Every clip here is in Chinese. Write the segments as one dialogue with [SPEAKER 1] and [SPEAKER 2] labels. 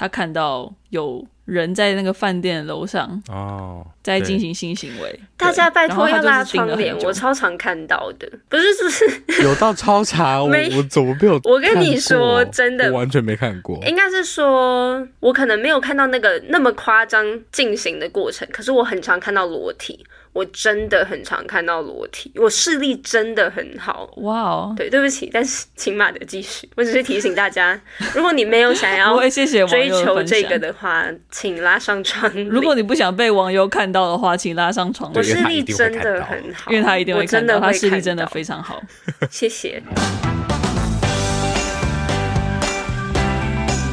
[SPEAKER 1] 他看到有人在那个饭店楼上
[SPEAKER 2] 哦，
[SPEAKER 1] 在进行性行为。
[SPEAKER 3] 大家拜托要拉窗帘，
[SPEAKER 1] 我
[SPEAKER 3] 我超常看到的，不是，是不是
[SPEAKER 2] 有到超长？我我怎么没有？
[SPEAKER 3] 我跟你说，真的，
[SPEAKER 2] 我完全没看过。
[SPEAKER 3] 应该是说，我可能没有看到那个那么夸张进行的过程，可是我很常看到裸体。我真的很常看到裸体，我视力真的很好。
[SPEAKER 1] 哇哦，
[SPEAKER 3] 对，对不起，但是请马德继续。我只是提醒大家，如果你没有想要追求这个的话，请拉上窗。
[SPEAKER 1] 如果你不想被网友看到的话，请拉上窗。
[SPEAKER 3] 我视力真的很好，
[SPEAKER 1] 因为他一定会看到，
[SPEAKER 3] 真的
[SPEAKER 1] 他视力真的非常好。
[SPEAKER 3] 谢谢。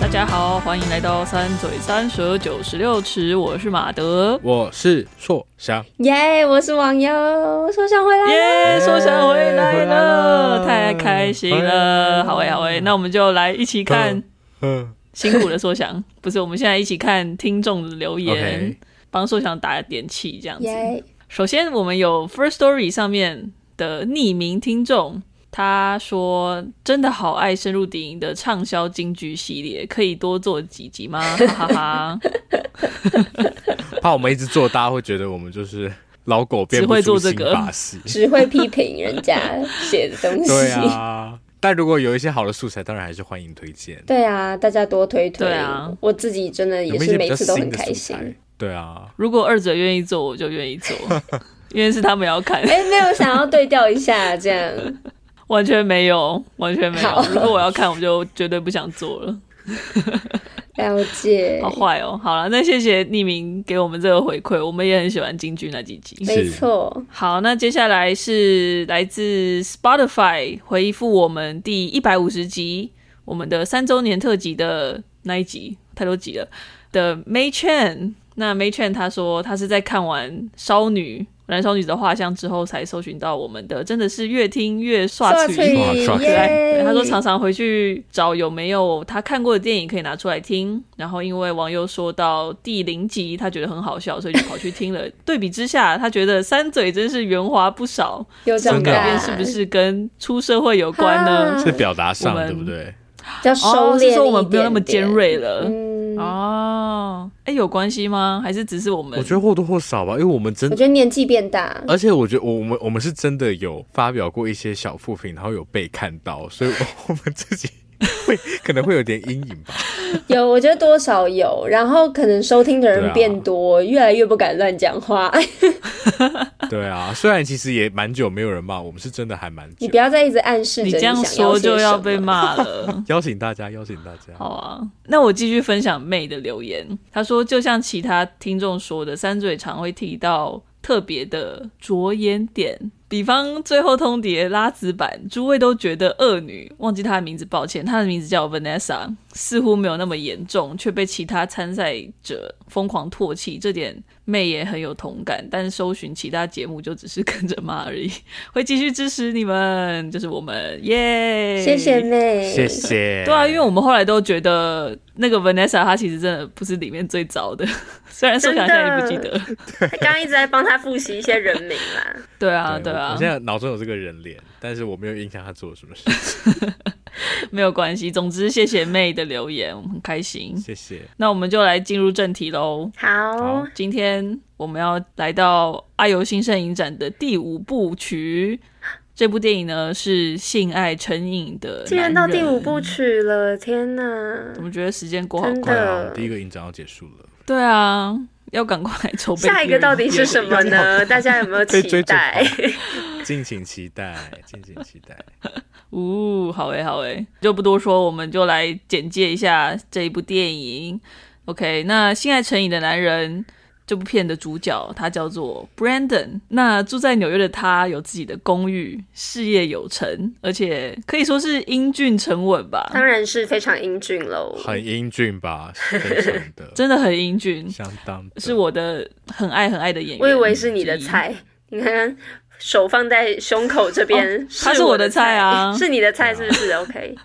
[SPEAKER 1] 大家好，欢迎来到三嘴三舌九十六尺，我是马德，
[SPEAKER 2] 我是硕翔，
[SPEAKER 3] 耶，yeah, 我是网友，硕翔回来了，
[SPEAKER 1] 耶，硕翔回来了，太开心了，好诶，好诶，那我们就来一起看，辛苦了硕翔，不是，我们现在一起看听众的留言，帮硕翔打点气，这样子。首先，我们有 First Story 上面的匿名听众。他说：“真的好爱深入敌营的畅销金句系列，可以多做几集吗？”哈哈哈。
[SPEAKER 2] 怕我们一直做，大家会觉得我们就是老狗 变不出新把戏，
[SPEAKER 3] 只会批评人家写的东西。
[SPEAKER 2] 对啊，但如果有一些好的素材，当然还是欢迎推荐。
[SPEAKER 3] 对啊，大家多推推。
[SPEAKER 1] 对啊，
[SPEAKER 3] 我自己真的也是每次都很开心。
[SPEAKER 2] 对啊，
[SPEAKER 1] 如果二者愿意做，我就愿意做，因为是他们要看。
[SPEAKER 3] 哎、欸，没有想要对调一下这样。
[SPEAKER 1] 完全没有，完全没有。如果我要看，我就绝对不想做了。
[SPEAKER 3] 了解，
[SPEAKER 1] 好坏哦。好了，那谢谢匿名给我们这个回馈，我们也很喜欢京剧那几集。
[SPEAKER 3] 没错。
[SPEAKER 1] 好，那接下来是来自 Spotify 回复我们第一百五十集，我们的三周年特辑的那一集，太多集了的 May Chan。那 May Chan 他说他是在看完《烧女》。燃烧女子的画像之后才搜寻到我们的，真的是越听越刷嘴，刷可爱。他说常常回去找有没有他看过的电影可以拿出来听，然后因为网友说到第零集他觉得很好笑，所以就跑去听了。对比之下，他觉得三嘴真是圆滑不少。
[SPEAKER 3] 有这种改变
[SPEAKER 1] 是不是跟出社会有关呢？
[SPEAKER 2] 是表达上对不对？
[SPEAKER 3] 要收敛一点点，
[SPEAKER 1] 哦，是说我们不用那么尖锐了。嗯哦，哎，有关系吗？还是只是我们？
[SPEAKER 2] 我觉得或多或少吧，因为我们真的，
[SPEAKER 3] 我觉得年纪变大，
[SPEAKER 2] 而且我觉得我们我们是真的有发表过一些小副品，然后有被看到，所以我 们自己。会可能会有点阴影吧，
[SPEAKER 3] 有，我觉得多少有，然后可能收听的人变多，啊、越来越不敢乱讲话。
[SPEAKER 2] 对啊，虽然其实也蛮久没有人骂我们，是真的还蛮久。
[SPEAKER 3] 你不要再一直暗示，你这样说
[SPEAKER 1] 就要被骂了。
[SPEAKER 2] 邀请大家，邀请大家。
[SPEAKER 1] 好啊，那我继续分享妹的留言。她说，就像其他听众说的，三嘴常会提到特别的着眼点。比方最后通牒拉子版，诸位都觉得恶女，忘记她的名字，抱歉，她的名字叫 Vanessa，似乎没有那么严重，却被其他参赛者疯狂唾弃，这点。妹也很有同感，但是搜寻其他节目就只是跟着骂而已。会继续支持你们，就是我们耶！
[SPEAKER 3] 谢谢妹，
[SPEAKER 2] 谢谢。
[SPEAKER 1] 对啊，因为我们后来都觉得那个 Vanessa 她其实真的不是里面最早的，虽然说起来现在也不记得。
[SPEAKER 3] 他 刚刚一直在帮他复习一些人名啦。
[SPEAKER 1] 对啊，对啊。
[SPEAKER 2] 我现在脑中有这个人脸，但是我没有印象他做了什么事。
[SPEAKER 1] 没有关系，总之谢谢妹的留言，我们很开心。
[SPEAKER 2] 谢谢。
[SPEAKER 1] 那我们就来进入正题喽。
[SPEAKER 3] 好，
[SPEAKER 1] 今天我们要来到《爱游新声影展》的第五部曲。这部电影呢是《性爱成瘾的男人》，
[SPEAKER 3] 竟然到第五部曲了！天哪，
[SPEAKER 1] 我们觉得时间过好快
[SPEAKER 2] 啊！第一个影展要结束了。
[SPEAKER 1] 对啊，要赶快筹备。
[SPEAKER 3] 下一个到底是什么呢？大家有没有期待？
[SPEAKER 2] 敬请期待，敬请期待。
[SPEAKER 1] 呜、哦，好诶，好诶，就不多说，我们就来简介一下这一部电影。OK，那《性爱成瘾的男人》这部片的主角他叫做 Brandon。那住在纽约的他有自己的公寓，事业有成，而且可以说是英俊沉稳吧？
[SPEAKER 3] 当然是非常英俊喽，
[SPEAKER 2] 很英俊吧？非常的，
[SPEAKER 1] 真的很英俊，
[SPEAKER 2] 相当
[SPEAKER 1] 是我的很爱很爱的演员。
[SPEAKER 3] 我以为是你的菜，你看。手放在胸口这边，哦，他是我的菜啊，是你的菜是不是？OK，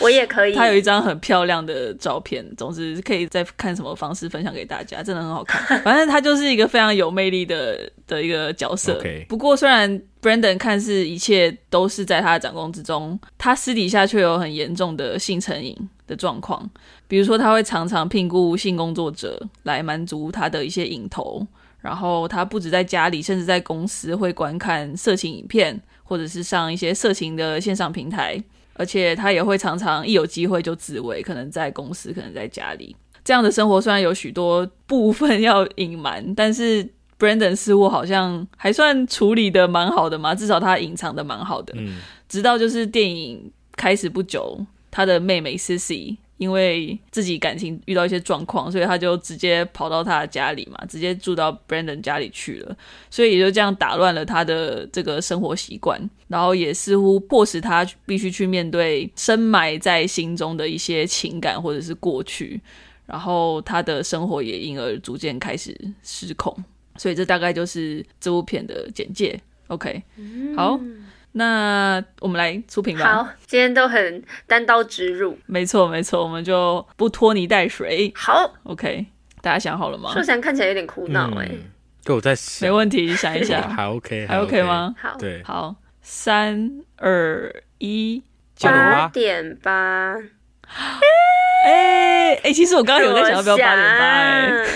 [SPEAKER 3] 我也可以。
[SPEAKER 1] 他有一张很漂亮的照片，总之可以再看什么方式分享给大家，真的很好看。反正他就是一个非常有魅力的的一个角色。不过虽然 Brandon 看似一切都是在他的掌控之中，他私底下却有很严重的性成瘾。的状况。比如说，他会常常聘雇性工作者来满足他的一些瘾头，然后他不止在家里，甚至在公司会观看色情影片，或者是上一些色情的线上平台。而且他也会常常一有机会就自慰，可能在公司，可能在家里。这样的生活虽然有许多部分要隐瞒，但是 Brandon 似乎好像还算处理得蛮好的嘛，至少他隐藏得蛮好的。嗯。直到就是电影开始不久，他的妹妹 Sissy。因为自己感情遇到一些状况，所以他就直接跑到他的家里嘛，直接住到 Brandon 家里去了，所以也就这样打乱了他的这个生活习惯，然后也似乎迫使他必须去面对深埋在心中的一些情感或者是过去，然后他的生活也因而逐渐开始失控，所以这大概就是这部片的简介。OK，好。那我们来出品吧。
[SPEAKER 3] 好，今天都很单刀直入。
[SPEAKER 1] 没错，没错，我们就不拖泥带水。
[SPEAKER 3] 好
[SPEAKER 1] ，OK，大家想好了吗？
[SPEAKER 3] 说想看起来有点苦恼哎。
[SPEAKER 2] 给我在想。
[SPEAKER 1] 没问题，想一想。
[SPEAKER 2] 还 OK，
[SPEAKER 1] 还 OK 吗？
[SPEAKER 3] 好，
[SPEAKER 2] 对，
[SPEAKER 1] 好，三二一，
[SPEAKER 3] 八点八。
[SPEAKER 1] 哎哎，其实我刚刚有在想要不要八点八哎。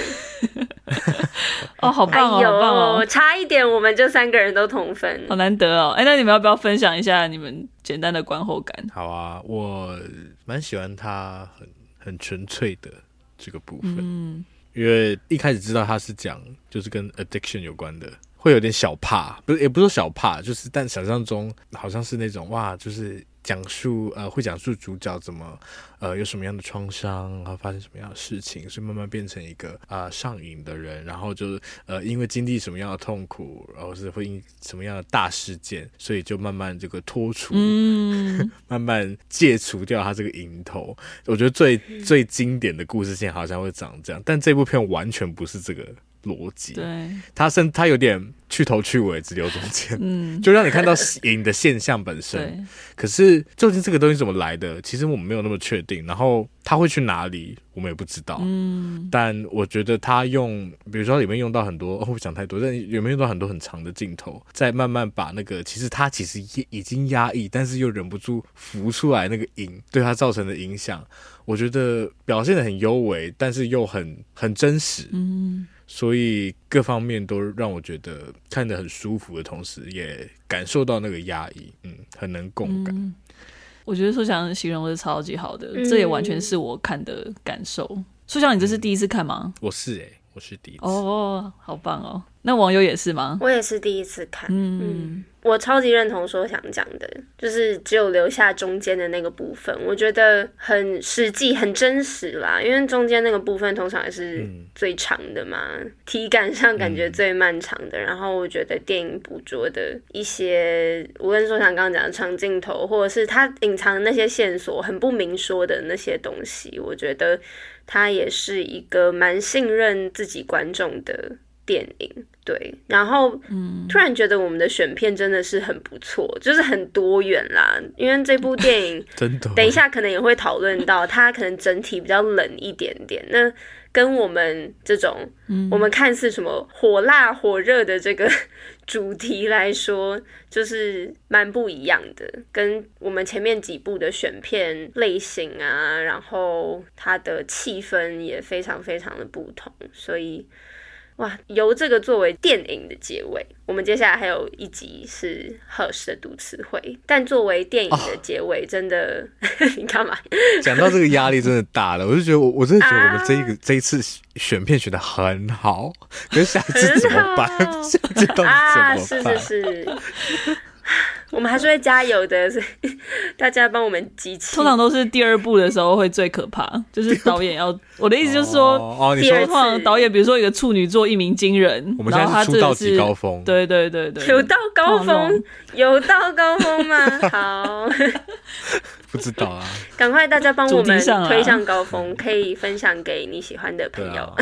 [SPEAKER 1] 哦，好棒哦，
[SPEAKER 3] 哎、
[SPEAKER 1] 好棒哦！
[SPEAKER 3] 差一点我们就三个人都同分，
[SPEAKER 1] 好难得哦。哎，那你们要不要分享一下你们简单的观后感？
[SPEAKER 2] 好啊，我蛮喜欢他很很纯粹的这个部分，嗯，因为一开始知道他是讲就是跟 addiction 有关的，会有点小怕，不是也不是说小怕，就是但想象中好像是那种哇，就是。讲述呃，会讲述主角怎么呃有什么样的创伤，然后发生什么样的事情，是慢慢变成一个啊、呃、上瘾的人，然后就呃因为经历什么样的痛苦，然后是会因什么样的大事件，所以就慢慢这个脱除，嗯、慢慢戒除掉他这个瘾头。我觉得最最经典的故事线好像会长这样，但这部片完全不是这个。逻辑，
[SPEAKER 1] 对，
[SPEAKER 2] 他甚他有点去头去尾，只留中间，嗯，就让你看到影的现象本身。对可是究竟这个东西怎么来的，其实我们没有那么确定。然后他会去哪里，我们也不知道。嗯，但我觉得他用，比如说里面用到很多，哦，我讲太多，但有没有用到很多很长的镜头，再慢慢把那个其实他其实也已经压抑，但是又忍不住浮出来那个影对他造成的影响，我觉得表现的很优美，但是又很很真实。嗯。所以各方面都让我觉得看得很舒服的同时，也感受到那个压抑，嗯，很能共感。
[SPEAKER 1] 嗯、我觉得书翔形容的超级好的，嗯、这也完全是我看的感受。书翔，你这是第一次看吗？
[SPEAKER 2] 我是哎、欸，我是第一次。
[SPEAKER 1] 哦，好棒哦！那网友也是吗？
[SPEAKER 3] 我也是第一次看。嗯。嗯我超级认同说想讲的，就是只有留下中间的那个部分，我觉得很实际、很真实啦。因为中间那个部分通常也是最长的嘛，嗯、体感上感觉最漫长的。嗯、然后我觉得电影捕捉的一些，无论说像刚刚讲的长镜头，或者是他隐藏的那些线索，很不明说的那些东西，我觉得他也是一个蛮信任自己观众的电影。对，然后突然觉得我们的选片真的是很不错，就是很多元啦。因为这部电影 真的，等一下可能也会讨论到，它可能整体比较冷一点点。那跟我们这种，我们看似什么火辣火热的这个主题来说，就是蛮不一样的。跟我们前面几部的选片类型啊，然后它的气氛也非常非常的不同，所以。哇，由这个作为电影的结尾，我们接下来还有一集是 Hush 的读词汇，但作为电影的结尾，真的，哦、你干嘛？
[SPEAKER 2] 讲到这个压力真的大了，我就觉得我我真的觉得我们这一个、啊、这一次选片选的很好，可是下一次怎么办？好 下一次到底怎么办？
[SPEAKER 3] 啊，是是是。我们还是会加油的，所以 大家帮我们集气。
[SPEAKER 1] 通常都是第二部的时候会最可怕，就是导演要。我的意思就是说，
[SPEAKER 2] 哦，你说
[SPEAKER 1] 通常导演，比如说一个处女座一鸣惊人，
[SPEAKER 2] 我们现在是出道即高峰，
[SPEAKER 1] 对对对对，
[SPEAKER 3] 有到高峰，有到高峰吗？好，
[SPEAKER 2] 不知道啊，
[SPEAKER 3] 赶快大家帮我们推向高峰，可以分享给你喜欢的朋友。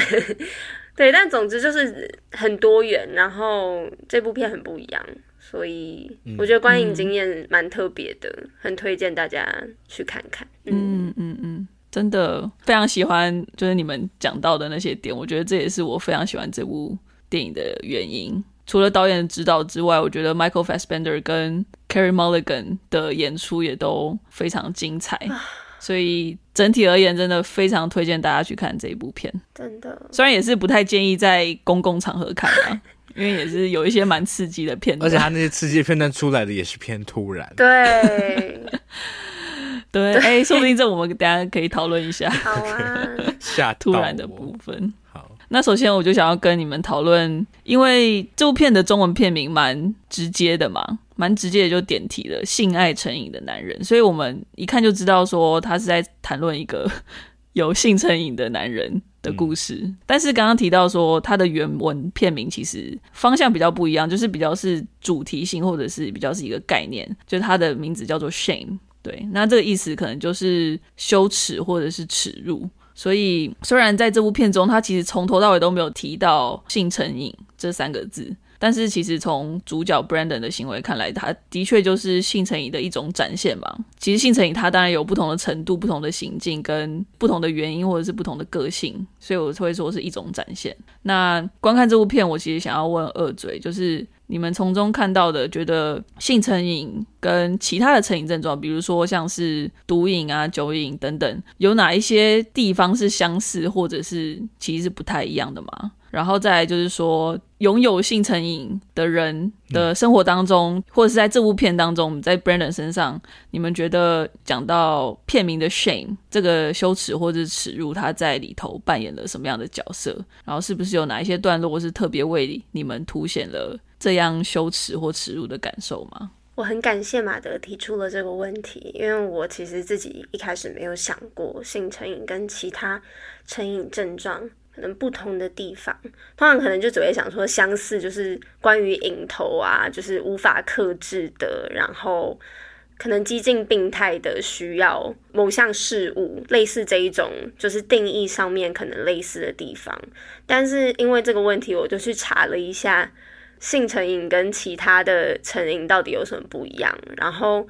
[SPEAKER 3] 对，但总之就是很多元，然后这部片很不一样。所以我觉得观影经验蛮特别的，嗯、很推荐大家去看看。
[SPEAKER 1] 嗯嗯嗯，真的非常喜欢，就是你们讲到的那些点，我觉得这也是我非常喜欢这部电影的原因。除了导演的指导之外，我觉得 Michael Fassbender 跟 Carey Mulligan 的演出也都非常精彩。所以整体而言，真的非常推荐大家去看这一部片。
[SPEAKER 3] 真的，
[SPEAKER 1] 虽然也是不太建议在公共场合看啊，因为也是有一些蛮刺激的片段，
[SPEAKER 2] 而且他那些刺激的片段出来的也是偏突然。
[SPEAKER 3] 对，
[SPEAKER 1] 对，哎、欸，说不定这我们大家可以讨论一下。
[SPEAKER 3] 好啊，
[SPEAKER 2] 下
[SPEAKER 1] 突然的部分。
[SPEAKER 2] 好，
[SPEAKER 1] 那首先我就想要跟你们讨论，因为这部片的中文片名蛮直接的嘛。蛮直接的就点题了，性爱成瘾的男人，所以我们一看就知道说他是在谈论一个 有性成瘾的男人的故事。嗯、但是刚刚提到说它的原文片名其实方向比较不一样，就是比较是主题性或者是比较是一个概念，就是他的名字叫做 shame。对，那这个意思可能就是羞耻或者是耻辱。所以虽然在这部片中，他其实从头到尾都没有提到性成瘾这三个字。但是其实从主角 Brandon 的行为看来，他的确就是性成瘾的一种展现嘛。其实性成瘾它当然有不同的程度、不同的行径跟不同的原因，或者是不同的个性，所以我会说是一种展现。那观看这部片，我其实想要问二嘴，就是你们从中看到的，觉得性成瘾跟其他的成瘾症状，比如说像是毒瘾啊、酒瘾等等，有哪一些地方是相似，或者是其实是不太一样的吗？然后再来就是说，拥有性成瘾的人的生活当中，或者是在这部片当中，在 Brandon 身上，你们觉得讲到片名的 shame 这个羞耻或者是耻辱，他在里头扮演了什么样的角色？然后是不是有哪一些段落是特别为你们凸显了这样羞耻或耻辱的感受吗？
[SPEAKER 3] 我很感谢马德提出了这个问题，因为我其实自己一开始没有想过性成瘾跟其他成瘾症状。可能不同的地方，通常可能就只会想说相似，就是关于瘾头啊，就是无法克制的，然后可能激进病态的需要某项事物，类似这一种，就是定义上面可能类似的地方。但是因为这个问题，我就去查了一下性成瘾跟其他的成瘾到底有什么不一样，然后。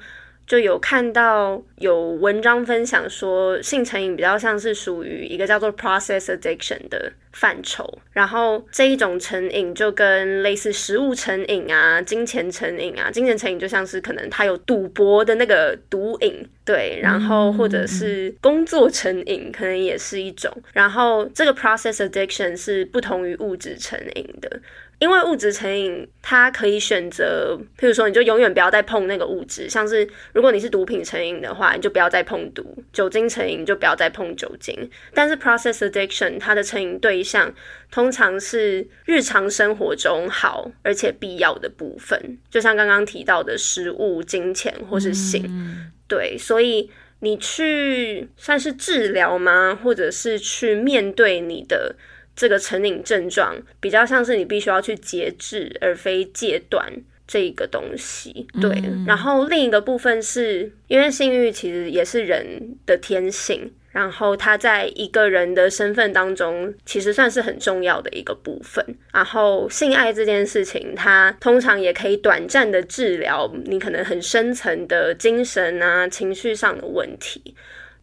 [SPEAKER 3] 就有看到有文章分享说，性成瘾比较像是属于一个叫做 process addiction 的范畴，然后这一种成瘾就跟类似食物成瘾啊、金钱成瘾啊，金钱成瘾就像是可能他有赌博的那个毒瘾，对，然后或者是工作成瘾，可能也是一种，然后这个 process addiction 是不同于物质成瘾的。因为物质成瘾，它可以选择，譬如说，你就永远不要再碰那个物质，像是如果你是毒品成瘾的话，你就不要再碰毒；酒精成瘾就不要再碰酒精。但是 process addiction 它的成瘾对象通常是日常生活中好而且必要的部分，就像刚刚提到的食物、金钱或是性。嗯、对，所以你去算是治疗吗？或者是去面对你的？这个成瘾症状比较像是你必须要去节制，而非戒断这个东西。对，嗯、然后另一个部分是因为性欲其实也是人的天性，然后它在一个人的身份当中其实算是很重要的一个部分。然后性爱这件事情，它通常也可以短暂的治疗你可能很深层的精神啊、情绪上的问题。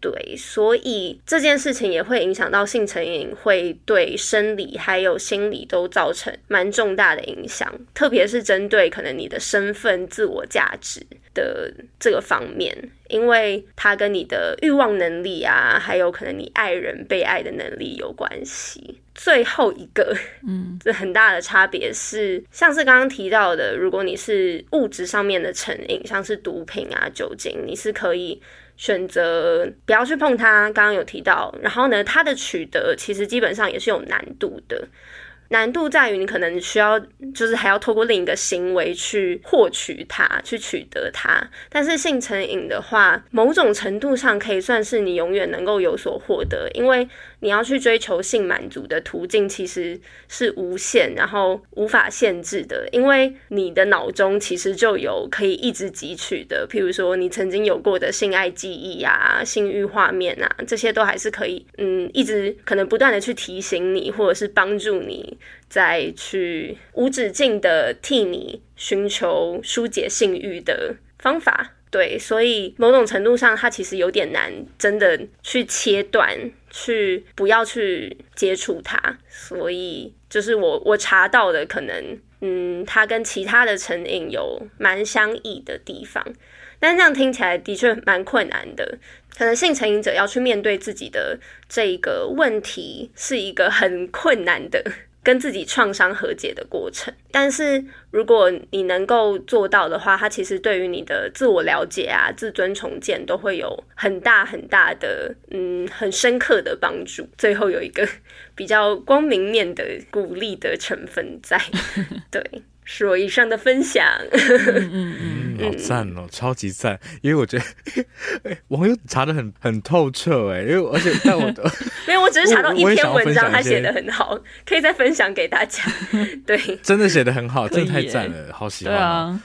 [SPEAKER 3] 对，所以这件事情也会影响到性成瘾，会对生理还有心理都造成蛮重大的影响，特别是针对可能你的身份、自我价值的这个方面，因为它跟你的欲望能力啊，还有可能你爱人被爱的能力有关系。最后一个，嗯，这很大的差别是，像是刚刚提到的，如果你是物质上面的成瘾，像是毒品啊、酒精，你是可以。选择不要去碰它，刚刚有提到，然后呢，它的取得其实基本上也是有难度的。难度在于你可能需要，就是还要透过另一个行为去获取它，去取得它。但是性成瘾的话，某种程度上可以算是你永远能够有所获得，因为你要去追求性满足的途径其实是无限，然后无法限制的，因为你的脑中其实就有可以一直汲取的，譬如说你曾经有过的性爱记忆、啊、性欲画面啊，这些都还是可以，嗯，一直可能不断的去提醒你，或者是帮助你。再去无止境的替你寻求疏解性欲的方法，对，所以某种程度上，它其实有点难，真的去切断，去不要去接触它。所以，就是我我查到的，可能，嗯，它跟其他的成瘾有蛮相异的地方。但是这样听起来的确蛮困难的。可能性成瘾者要去面对自己的这个问题，是一个很困难的。跟自己创伤和解的过程，但是如果你能够做到的话，它其实对于你的自我了解啊、自尊重建都会有很大很大的、嗯，很深刻的帮助。最后有一个比较光明面的鼓励的成分在，对。是我以上的分享，
[SPEAKER 2] 好赞哦，超级赞！因为我觉得 网友查的很很透彻哎，因为而且 但我的
[SPEAKER 3] 没有，我只是查到一篇文章，他写的很好，可以再分享给大家。对，
[SPEAKER 2] 真的写的很好，真的太赞了，好喜欢啊。对啊，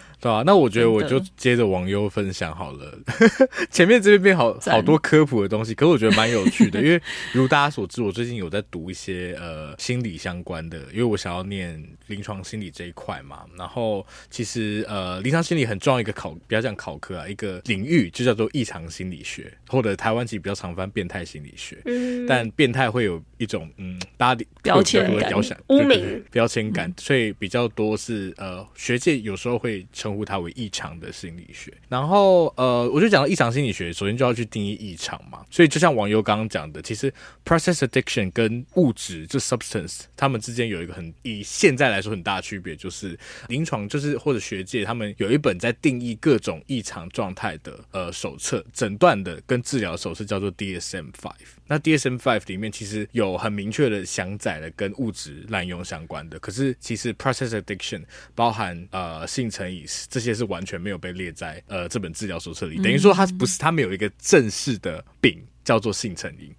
[SPEAKER 2] 那我觉得我就接着网友分享好了。前面这边变好好多科普的东西，可是我觉得蛮有趣的，因为如大家所知，我最近有在读一些呃心理相关的，因为我想要念临床心理这一块嘛。然后其实呃临床心理很重要一个考，不要讲考科啊，一个领域就叫做异常心理学，或者台湾其实比较常翻变态心理学。嗯。但变态会有一种嗯大家
[SPEAKER 1] 标签感、
[SPEAKER 3] 污名、
[SPEAKER 2] 标签感，所以比较多是呃学界有时候会。称呼它为异常的心理学，然后呃，我就讲到异常心理学，首先就要去定义异常嘛。所以就像网友刚刚讲的，其实 process addiction 跟物质就 substance，他们之间有一个很以现在来说很大的区别，就是临床就是或者学界他们有一本在定义各种异常状态的呃手册，诊断的跟治疗手册叫做 DSM Five。那 DSM Five 里面其实有很明确的详载了跟物质滥用相关的，可是其实 process addiction 包含呃性成瘾这些是完全没有被列在呃这本治疗手册里，等于说它不是它没有一个正式的病叫做性成瘾，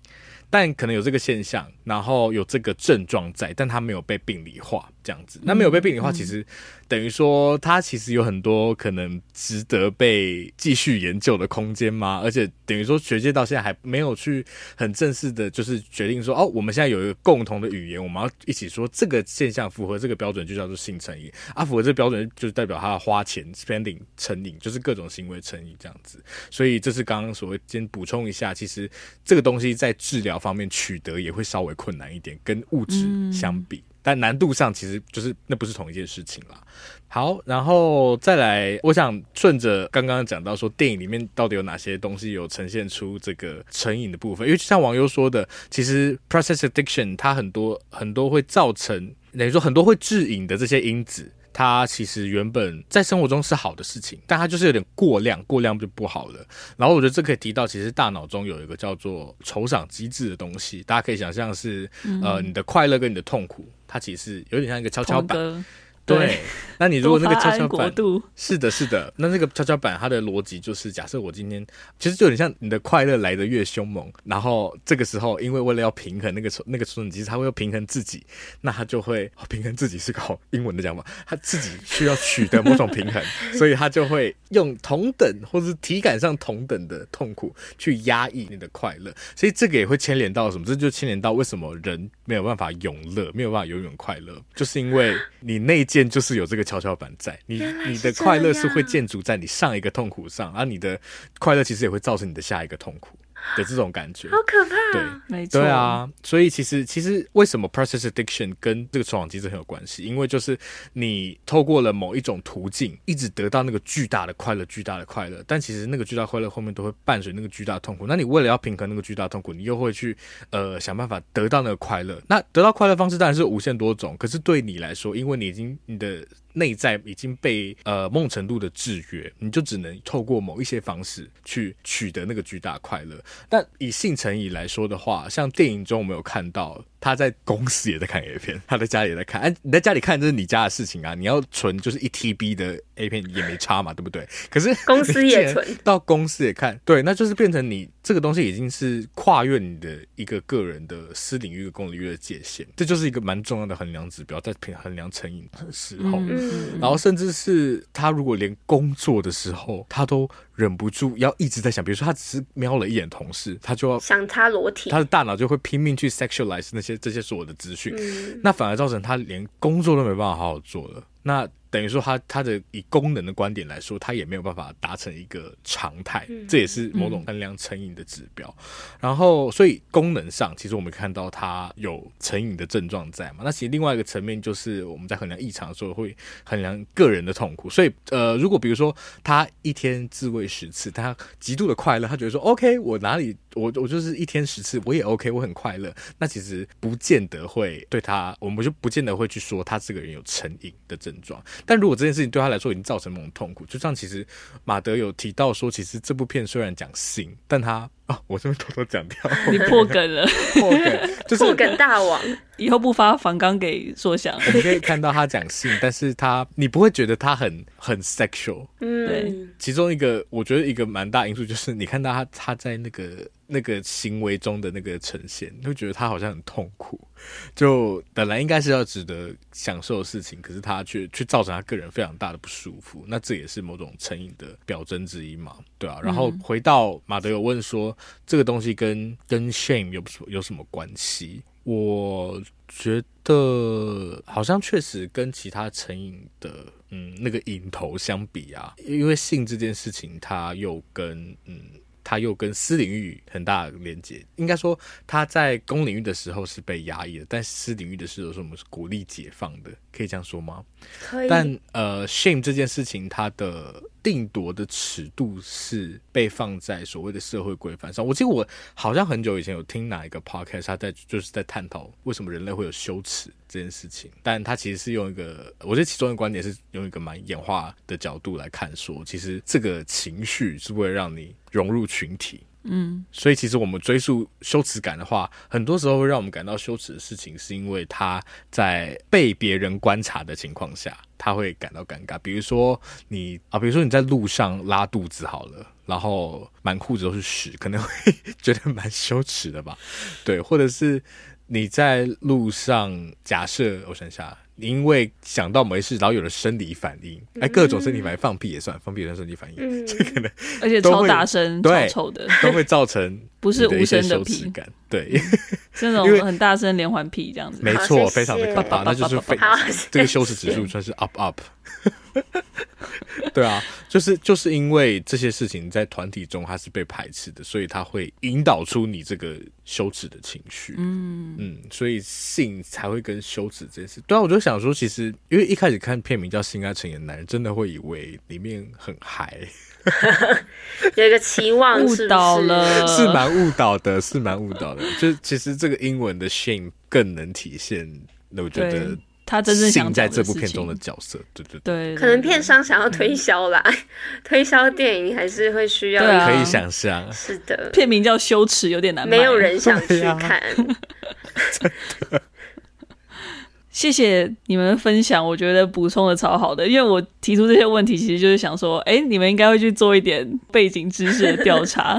[SPEAKER 2] 但可能有这个现象，然后有这个症状在，但他没有被病理化这样子。那没有被病理化，其实。等于说，他其实有很多可能值得被继续研究的空间吗？而且等于说，学界到现在还没有去很正式的，就是决定说，哦，我们现在有一个共同的语言，我们要一起说这个现象符合这个标准，就叫做性成瘾啊，符合这个标准就是代表他花钱 spending 成瘾，就是各种行为成瘾这样子。所以这是刚刚所谓先补充一下，其实这个东西在治疗方面取得也会稍微困难一点，跟物质相比。嗯但难度上其实就是那不是同一件事情啦。好，然后再来，我想顺着刚刚讲到说，电影里面到底有哪些东西有呈现出这个成瘾的部分？因为就像网友说的，其实 process addiction 它很多很多会造成，等于说很多会致瘾的这些因子。它其实原本在生活中是好的事情，但它就是有点过量，过量就不好了。然后我觉得这可以提到，其实大脑中有一个叫做酬赏机制的东西，大家可以想象是，呃，你的快乐跟你的痛苦，它其实有点像一个跷跷板。对，那你如果那个跷跷板，是的，是的，那那个跷跷板它的逻辑就是，假设我今天其实就有点像你的快乐来的越凶猛，然后这个时候因为为了要平衡那个那个酬赏机制，它会要平衡自己，那它就会平衡自己是个好英文的讲法，它自己需要取得某种平衡，所以它就会用同等或是体感上同等的痛苦去压抑你的快乐，所以这个也会牵连到什么？这就牵连到为什么人没有办法永乐，没有办法永远快乐，就是因为你内。建就是有这个跷跷板在你，你的快乐是会建筑在你上一个痛苦上，而你的快乐其实也会造成你的下一个痛苦 的这种感觉，
[SPEAKER 3] 好可怕。
[SPEAKER 2] 对，
[SPEAKER 1] 没错。
[SPEAKER 2] 对啊，所以其实其实为什么 process addiction 跟这个酬赏机制很有关系？因为就是你透过了某一种途径，一直得到那个巨大的快乐，巨大的快乐，但其实那个巨大快乐后面都会伴随那个巨大痛苦。那你为了要平衡那个巨大痛苦，你又会去呃想办法得到那个快乐。那得到快乐方式当然是无限多种，可是对你来说，因为你已经你的。内在已经被呃某种程度的制约，你就只能透过某一些方式去取得那个巨大快乐。但以性成瘾来说的话，像电影中我们有看到。他在公司也在看 A 片，他在家里也在看。哎、啊，你在家里看这是你家的事情啊，你要存就是一 TB 的 A 片也没差嘛，对不对？可是
[SPEAKER 3] 公司也存，
[SPEAKER 2] 到公司也看，对，那就是变成你这个东西已经是跨越你的一个个人的私领域、公领域的界限，这就是一个蛮重要的衡量指标，在衡衡量成瘾的时候，嗯、然后甚至是他如果连工作的时候他都。忍不住要一直在想，比如说他只是瞄了一眼同事，他就要
[SPEAKER 3] 想他裸体，
[SPEAKER 2] 他的大脑就会拼命去 sexualize 那些这些所有的资讯，嗯、那反而造成他连工作都没办法好好做了。那等于说他他的以功能的观点来说，他也没有办法达成一个常态，
[SPEAKER 3] 嗯、
[SPEAKER 2] 这也是某种衡量成瘾的指标。嗯、然后，所以功能上，其实我们看到他有成瘾的症状在嘛？那其实另外一个层面就是我们在衡量异常的时候，会衡量个人的痛苦。所以，呃，如果比如说他一天自慰十次，他极度的快乐，他觉得说 OK，我哪里我我就是一天十次，我也 OK，我很快乐。那其实不见得会对他，我们就不见得会去说他这个人有成瘾的症状。但如果这件事情对他来说已经造成某种痛苦，就像其实马德有提到说，其实这部片虽然讲性，但他啊，我这边偷偷讲掉，
[SPEAKER 1] 你破梗了，
[SPEAKER 2] 破梗，就是
[SPEAKER 3] 破梗大王，
[SPEAKER 1] 以后不发访纲给硕翔。
[SPEAKER 2] 我们可以看到他讲性，但是他你不会觉得他很很 sexual，
[SPEAKER 3] 嗯，
[SPEAKER 1] 对。
[SPEAKER 2] 其中一个我觉得一个蛮大因素就是你看到他他在那个那个行为中的那个呈现，你会觉得他好像很痛苦。就本来应该是要值得享受的事情，可是他却却造成他个人非常大的不舒服，那这也是某种成瘾的表征之一嘛，对啊。然后回到马德有问说，这个东西跟跟 shame 有有什么关系？我觉得好像确实跟其他成瘾的嗯那个瘾头相比啊，因为性这件事情，它又跟嗯。他又跟私领域很大的连接，应该说他在公领域的时候是被压抑的，但私领域的时候是我们是鼓励解放的，可以这样说吗？
[SPEAKER 3] 可以。
[SPEAKER 2] 但呃，shame 这件事情，它的定夺的尺度是被放在所谓的社会规范上。我记得我好像很久以前有听哪一个 podcast，他在就是在探讨为什么人类会有羞耻这件事情，但他其实是用一个，我觉得其中的观点是用一个蛮演化的角度来看，说其实这个情绪是为了让你融入群体。
[SPEAKER 1] 嗯，
[SPEAKER 2] 所以其实我们追溯羞耻感的话，很多时候会让我们感到羞耻的事情，是因为他在被别人观察的情况下，他会感到尴尬。比如说你啊，比如说你在路上拉肚子好了，然后满裤子都是屎，可能会觉得蛮羞耻的吧？对，或者是你在路上，假设我想想。因为想到没事，然后有了生理反应，哎，各种生理反应，放屁也算，放屁也算生理反应，这可能
[SPEAKER 1] 而且超大声、超臭的，
[SPEAKER 2] 都会造成
[SPEAKER 1] 不是无声的屁。
[SPEAKER 2] 感，对，
[SPEAKER 1] 这种 很大声连环屁这样子，
[SPEAKER 2] 没错，非常的可怕，那就是非这个羞耻指数算是 up up。对啊，就是就是因为这些事情在团体中它是被排斥的，所以它会引导出你这个羞耻的情绪。嗯嗯，所以性才会跟羞耻这件事。对啊，我就想说，其实因为一开始看片名叫《性爱成瘾的男人》，真的会以为里面很嗨，
[SPEAKER 3] 有一个期望
[SPEAKER 1] 误导了，
[SPEAKER 2] 是蛮误导的，是蛮误导的。就其实这个英文的 shame 更能体现，那我觉得。
[SPEAKER 1] 他真正想
[SPEAKER 2] 在这部片中的角色，对对
[SPEAKER 1] 对，
[SPEAKER 3] 可能片商想要推销啦，嗯、推销电影还是会需要，
[SPEAKER 2] 可以想象，
[SPEAKER 3] 是的，
[SPEAKER 1] 片名叫羞耻，有点难，
[SPEAKER 3] 没有人想去看。
[SPEAKER 1] 谢谢你们分享，我觉得补充的超好的，因为我提出这些问题，其实就是想说，哎，你们应该会去做一点背景知识的调查。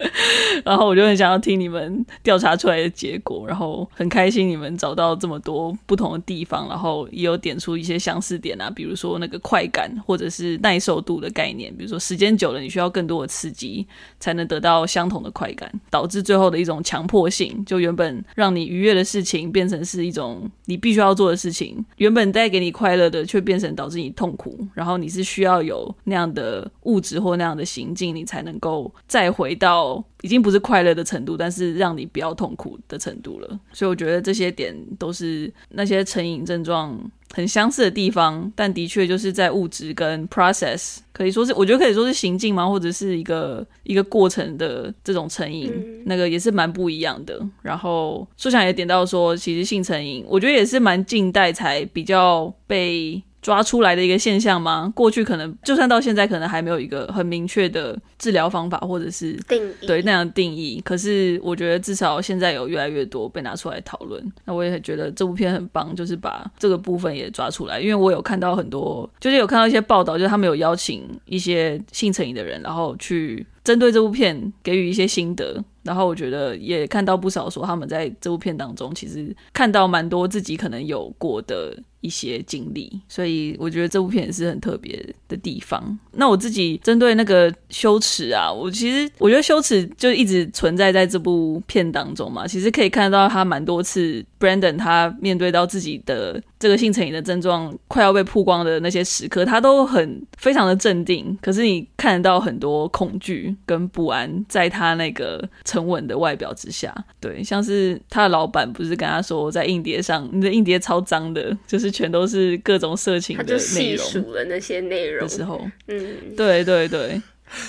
[SPEAKER 1] 然后我就很想要听你们调查出来的结果，然后很开心你们找到这么多不同的地方，然后也有点出一些相似点啊，比如说那个快感或者是耐受度的概念，比如说时间久了你需要更多的刺激才能得到相同的快感，导致最后的一种强迫性，就原本让你愉悦的事情变成是一种你必须要做的事情，原本带给你快乐的却变成导致你痛苦，然后你是需要有那样的物质或那样的行径，你才能够再回到。已经不是快乐的程度，但是让你不要痛苦的程度了。所以我觉得这些点都是那些成瘾症状很相似的地方，但的确就是在物质跟 process 可以说是，我觉得可以说是行径吗？或者是一个一个过程的这种成瘾，嗯、那个也是蛮不一样的。然后书想也点到说，其实性成瘾，我觉得也是蛮近代才比较被。抓出来的一个现象吗？过去可能就算到现在，可能还没有一个很明确的治疗方法，或者是
[SPEAKER 3] 定义
[SPEAKER 1] 对那样定义。可是我觉得至少现在有越来越多被拿出来讨论。那我也觉得这部片很棒，就是把这个部分也抓出来。因为我有看到很多，就是有看到一些报道，就是他们有邀请一些性成瘾的人，然后去针对这部片给予一些心得。然后我觉得也看到不少说他们在这部片当中，其实看到蛮多自己可能有过的一些经历，所以我觉得这部片也是很特别的地方。那我自己针对那个羞耻啊，我其实我觉得羞耻就一直存在在这部片当中嘛。其实可以看到他蛮多次，Brandon 他面对到自己的这个性成瘾的症状快要被曝光的那些时刻，他都很非常的镇定。可是你看得到很多恐惧跟不安，在他那个。沉稳的外表之下，对，像是他的老板不是跟他说，在硬碟上，你的硬碟超脏的，就是全都是各种色情的内容。他就细
[SPEAKER 3] 数了那些内容
[SPEAKER 1] 的时候，嗯，对对对，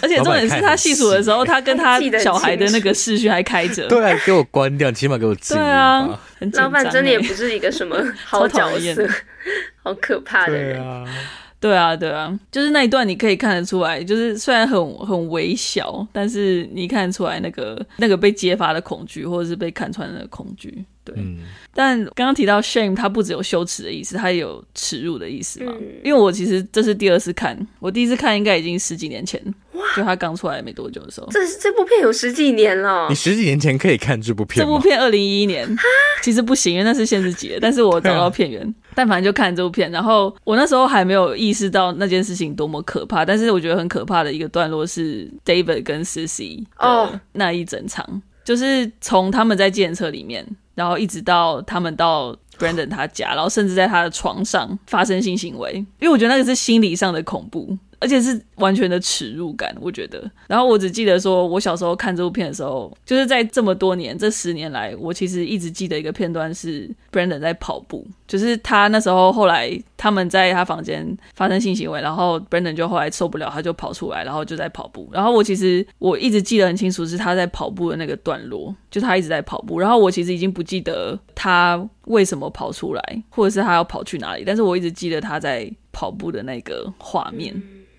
[SPEAKER 1] 而且重点是他细数的时候，他跟他小孩的那个视讯还开着，
[SPEAKER 2] 对，给我关掉，起码给我静音。
[SPEAKER 1] 对啊，很
[SPEAKER 3] 老板真的也不是一个什么 好角色，好可怕的人。
[SPEAKER 1] 对啊，对啊，就是那一段你可以看得出来，就是虽然很很微小，但是你看得出来那个那个被揭发的恐惧，或者是被看穿的恐惧。对，嗯、但刚刚提到 shame，它不只有羞耻的意思，它也有耻辱的意思嘛。嗯、因为我其实这是第二次看，我第一次看应该已经十几年前，哇就他刚出来没多久的时候。
[SPEAKER 3] 这这部片有十几年了，
[SPEAKER 2] 你十几年前可以看这部片？
[SPEAKER 1] 这部片二零一一年，哈其实不行，因为那是限制级的。但是我找到片源，啊、但反正就看这部片。然后我那时候还没有意识到那件事情多么可怕，但是我觉得很可怕的一个段落是 David 跟 Sissy 哦那一整场，哦、就是从他们在计程车里面。然后一直到他们到 Brandon 他家，然后甚至在他的床上发生性行为，因为我觉得那个是心理上的恐怖。而且是完全的耻辱感，我觉得。然后我只记得说，我小时候看这部片的时候，就是在这么多年这十年来，我其实一直记得一个片段是 Brandon 在跑步，就是他那时候后来他们在他房间发生性行为，然后 Brandon 就后来受不了，他就跑出来，然后就在跑步。然后我其实我一直记得很清楚是他在跑步的那个段落，就他一直在跑步。然后我其实已经不记得他为什么跑出来，或者是他要跑去哪里，但是我一直记得他在跑步的那个画面。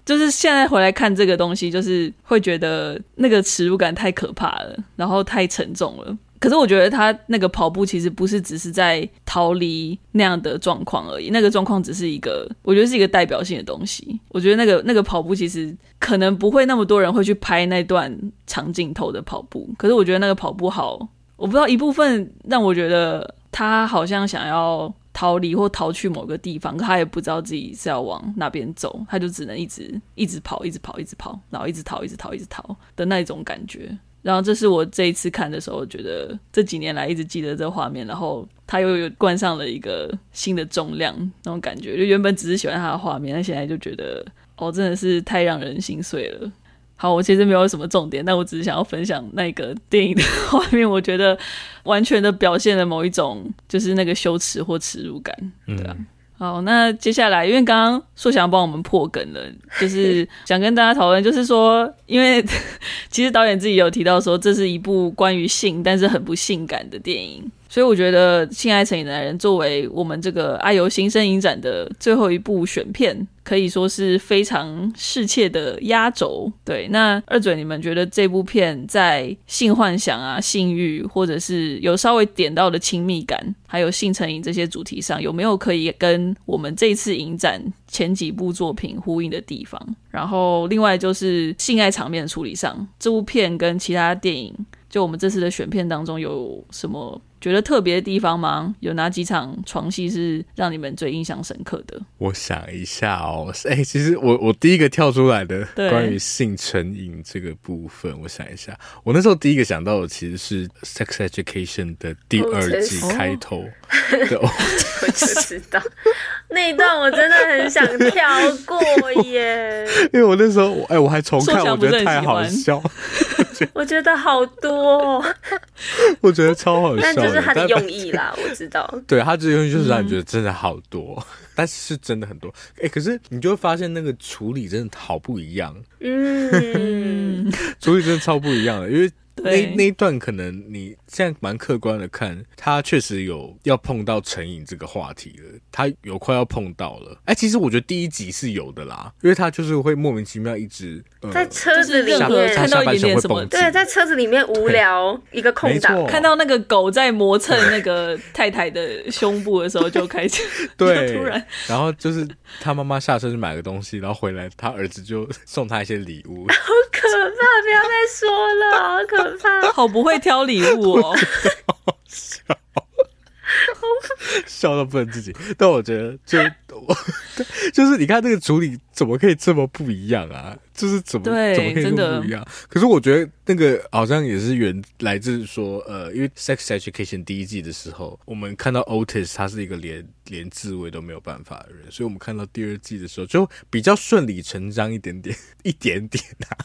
[SPEAKER 1] 就是现在回来看这个东西，就是会觉得那个耻辱感太可怕了，然后太沉重了。可是我觉得他那个跑步其实不是只是在逃离那样的状况而已，那个状况只是一个，我觉得是一个代表性的东西。我觉得那个那个跑步其实可能不会那么多人会去拍那段长镜头的跑步，可是我觉得那个跑步好，我不知道一部分让我觉得他好像想要。逃离或逃去某个地方，可他也不知道自己是要往哪边走，他就只能一直一直跑，一直跑，一直跑，然后一直逃，一直逃，一直逃的那种感觉。然后这是我这一次看的时候，觉得这几年来一直记得这画面，然后他又有冠上了一个新的重量，那种感觉。就原本只是喜欢他的画面，但现在就觉得哦，真的是太让人心碎了。好，我其实没有什么重点，但我只是想要分享那个电影的 画面，我觉得完全的表现了某一种就是那个羞耻或耻辱感，对啊。嗯、好，那接下来，因为刚刚硕翔帮我们破梗了，就是 想跟大家讨论，就是说，因为 其实导演自己有提到说，这是一部关于性，但是很不性感的电影。所以我觉得《性爱成瘾的男人》作为我们这个爱游新生影展的最后一部选片，可以说是非常适切的压轴。对，那二嘴，你们觉得这部片在性幻想啊、性欲，或者是有稍微点到的亲密感，还有性成瘾这些主题上，有没有可以跟我们这次影展前几部作品呼应的地方？然后，另外就是性爱场面处理上，这部片跟其他电影，就我们这次的选片当中有什么？觉得特别的地方吗？有哪几场床戏是让你们最印象深刻的？
[SPEAKER 2] 我想一下哦，哎、欸，其实我我第一个跳出来的关于性成瘾这个部分，我想一下，我那时候第一个想到的其实是《Sex Education》的第二季开头。的，我
[SPEAKER 3] 就知道。那一段我真的很想跳过耶，
[SPEAKER 2] 因为我那时候哎、欸，我还重看，我觉得太好笑，
[SPEAKER 3] 我觉得好多，
[SPEAKER 2] 我觉得超好笑。
[SPEAKER 3] 就是他的用意啦，我知道。
[SPEAKER 2] 对，他这个用意就是让你觉得真的好多，嗯、但是是真的很多。哎、欸，可是你就会发现那个处理真的好不一样。嗯，处理真的超不一样的，因为那那一段可能你现在蛮客观的看，他确实有要碰到成瘾这个话题了，他有快要碰到了。哎、欸，其实我觉得第一集是有的啦，因为他就是会莫名其妙一直、呃、
[SPEAKER 3] 在车子里面。
[SPEAKER 1] 看到一点点什么，
[SPEAKER 3] 对，在车子里面无聊一个空档，
[SPEAKER 1] 看到那个狗在磨蹭那个 太太的胸部的时候就开始，
[SPEAKER 2] 对，
[SPEAKER 1] 突然，
[SPEAKER 2] 然后就是他妈妈下车去买个东西，然后回来他儿子就送他一些礼物，
[SPEAKER 3] 好可怕！不要再说了，好可怕，
[SPEAKER 1] 好不会挑礼物哦，
[SPEAKER 2] 好笑，笑到不能自己。但我觉得就我 就是你看这个处理怎么可以这么不一样啊？就是怎
[SPEAKER 1] 么
[SPEAKER 2] 怎么可以这么不一样？可是我觉得那个好像也是源来自说呃，因为《Sex Education》第一季的时候，我们看到 Otis 他是一个连连自慰都没有办法的人，所以我们看到第二季的时候就比较顺理成章一点点，一点点啊。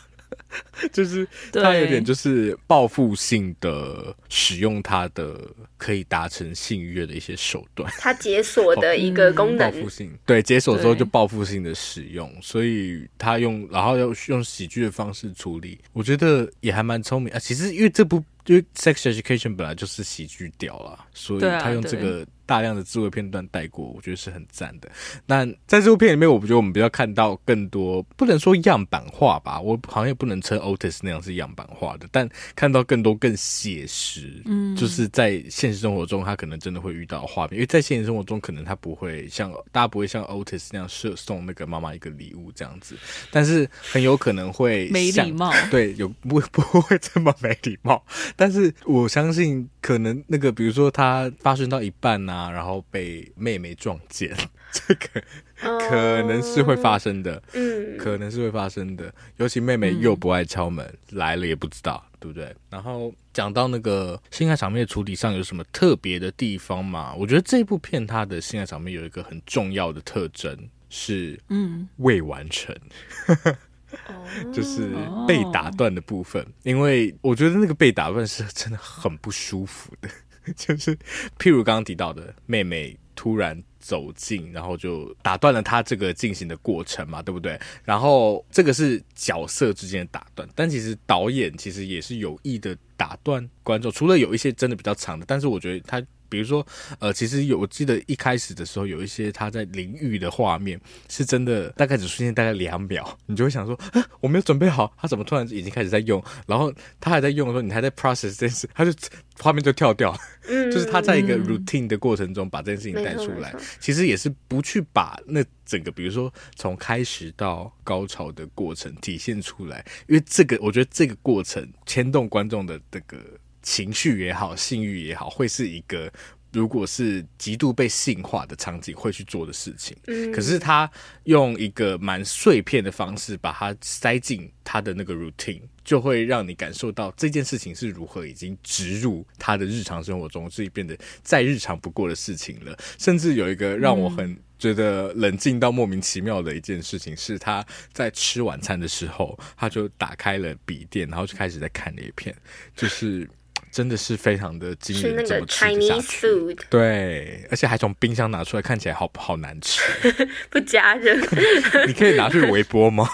[SPEAKER 2] 就是他有点就是报复性的使用他的可以达成性愉悦的一些手段，
[SPEAKER 3] 他解锁的一个功能，
[SPEAKER 2] 报复性对解锁之后就报复性的使用，所以他用然后要用喜剧的方式处理，我觉得也还蛮聪明啊。其实因为这部因为 Sex Education 本来就是喜剧屌啦，所以他用这个。大量的自慰片段带过，我觉得是很赞的。那在这部片里面，我觉得我们比较看到更多，不能说样板化吧，我好像也不能称 Otis 那样是样板化的，但看到更多更写实，嗯，就是在现实生活中他可能真的会遇到画面，因为在现实生活中可能他不会像大家不会像 Otis 那样设送那个妈妈一个礼物这样子，但是很有可能会
[SPEAKER 1] 没礼貌，
[SPEAKER 2] 对，有不不会这么没礼貌，但是我相信可能那个比如说他发生到一半呐、啊。啊，然后被妹妹撞见，这个可能是会发生的，嗯，可能是会发生的。尤其妹妹又不爱敲门，嗯、来了也不知道，对不对？然后讲到那个性爱场面的处理上有什么特别的地方嘛？我觉得这部片它的性爱场面有一个很重要的特征是，嗯，未完成，就是被打断的部分。因为我觉得那个被打断是真的很不舒服的。就是，譬如刚刚提到的，妹妹突然走近，然后就打断了她这个进行的过程嘛，对不对？然后这个是角色之间的打断，但其实导演其实也是有意的打断观众，除了有一些真的比较长的，但是我觉得他。比如说，呃，其实有，我记得一开始的时候有一些他在淋浴的画面，是真的大概只出现大概两秒，你就会想说，啊，我没有准备好，他怎么突然已经开始在用？然后他还在用的时候，你还在 process 这件事，他就画面就跳掉了。嗯，就是他在一个 routine 的过程中把这件事情带出来，其实也是不去把那整个，比如说从开始到高潮的过程体现出来，因为这个我觉得这个过程牵动观众的这个。情绪也好，性欲也好，会是一个如果是极度被性化的场景会去做的事情。嗯，可是他用一个蛮碎片的方式把它塞进他的那个 routine，就会让你感受到这件事情是如何已经植入他的日常生活中，所以变得再日常不过的事情了。甚至有一个让我很觉得冷静到莫名其妙的一件事情，是他在吃晚餐的时候，他就打开了笔电，然后就开始在看那一片，就是。真的是非常的惊人，怎么吃得下去？对，而且还从冰箱拿出来，看起来好好难吃，
[SPEAKER 3] 不加热。
[SPEAKER 2] 你可以拿去微波吗？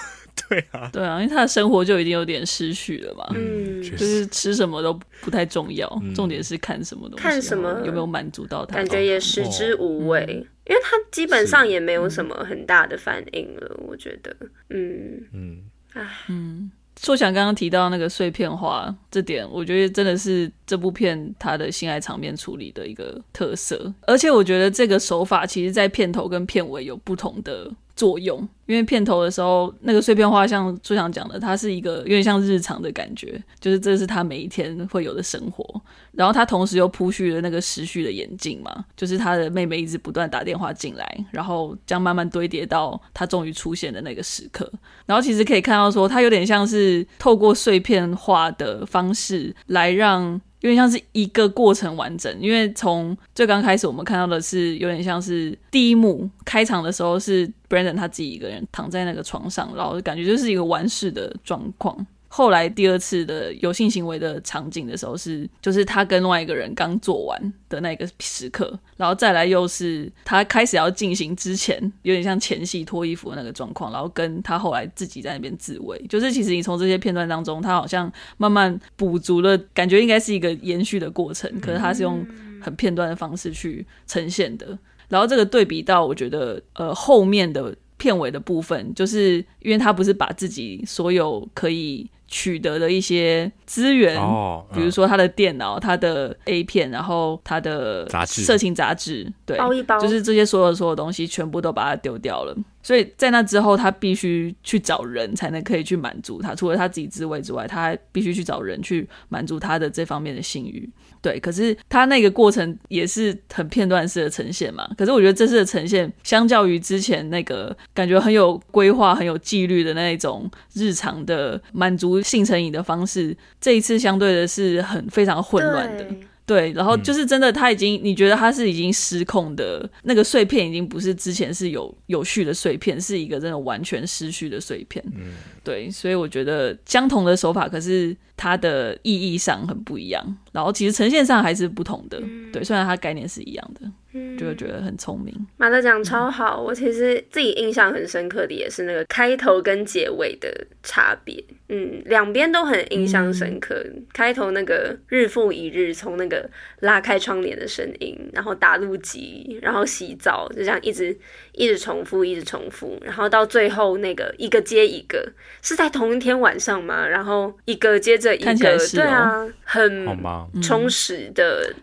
[SPEAKER 2] 对啊，
[SPEAKER 1] 对啊，因为他的生活就已经有点失序了嘛。嗯，就是吃什么都不太重要，嗯、重点是看什么东西，
[SPEAKER 3] 看什么
[SPEAKER 1] 有没有满足到他，
[SPEAKER 3] 感觉也食之无味，哦。嗯、因为他基本上也没有什么很大的反应了。我觉得，嗯。嗯，唉，嗯。
[SPEAKER 1] 硕强刚刚提到那个碎片化这点，我觉得真的是这部片它的性爱场面处理的一个特色，而且我觉得这个手法其实在片头跟片尾有不同的作用。因为片头的时候，那个碎片化像朱翔讲的，它是一个有点像日常的感觉，就是这是他每一天会有的生活。然后他同时又铺叙了那个时序的演进嘛，就是他的妹妹一直不断打电话进来，然后将慢慢堆叠到他终于出现的那个时刻。然后其实可以看到说，他有点像是透过碎片化的方式来让。有点像是一个过程完整，因为从最刚开始我们看到的是有点像是第一幕开场的时候是 Brandon 他自己一个人躺在那个床上，然后感觉就是一个完事的状况。后来第二次的有性行为的场景的时候是，就是他跟另外一个人刚做完的那个时刻，然后再来又是他开始要进行之前，有点像前戏脱衣服的那个状况，然后跟他后来自己在那边自慰，就是其实你从这些片段当中，他好像慢慢补足了，感觉应该是一个延续的过程，可是他是用很片段的方式去呈现的，然后这个对比到我觉得呃后面的片尾的部分，就是因为他不是把自己所有可以。取得的一些资源，哦嗯、比如说他的电脑、他的 A 片，然后他的色情杂志，对，
[SPEAKER 3] 包一包，
[SPEAKER 1] 就是这些所有所有东西全部都把它丢掉了。所以在那之后，他必须去找人才能可以去满足他，除了他自己自慰之外，他还必须去找人去满足他的这方面的性欲。对，可是他那个过程也是很片段式的呈现嘛。可是我觉得这次的呈现，相较于之前那个感觉很有规划、很有纪律的那一种日常的满足性成瘾的方式，这一次相对的是很非常混乱的。对，然后就是真的，他已经、嗯、你觉得他是已经失控的，那个碎片已经不是之前是有有序的碎片，是一个真的完全失序的碎片。嗯，对，所以我觉得相同的手法，可是它的意义上很不一样，然后其实呈现上还是不同的。嗯、对，虽然它概念是一样的。嗯。就会觉得很聪明。
[SPEAKER 3] 马德讲超好，我其实自己印象很深刻的也是那个开头跟结尾的差别。嗯，两边都很印象深刻。嗯、开头那个日复一日，从那个拉开窗帘的声音，然后打录机，然后洗澡，就这样一直一直重复，一直重复，然后到最后那个一个接一个，是在同一天晚上吗？然后一个接着一个，哦、对啊，很充实的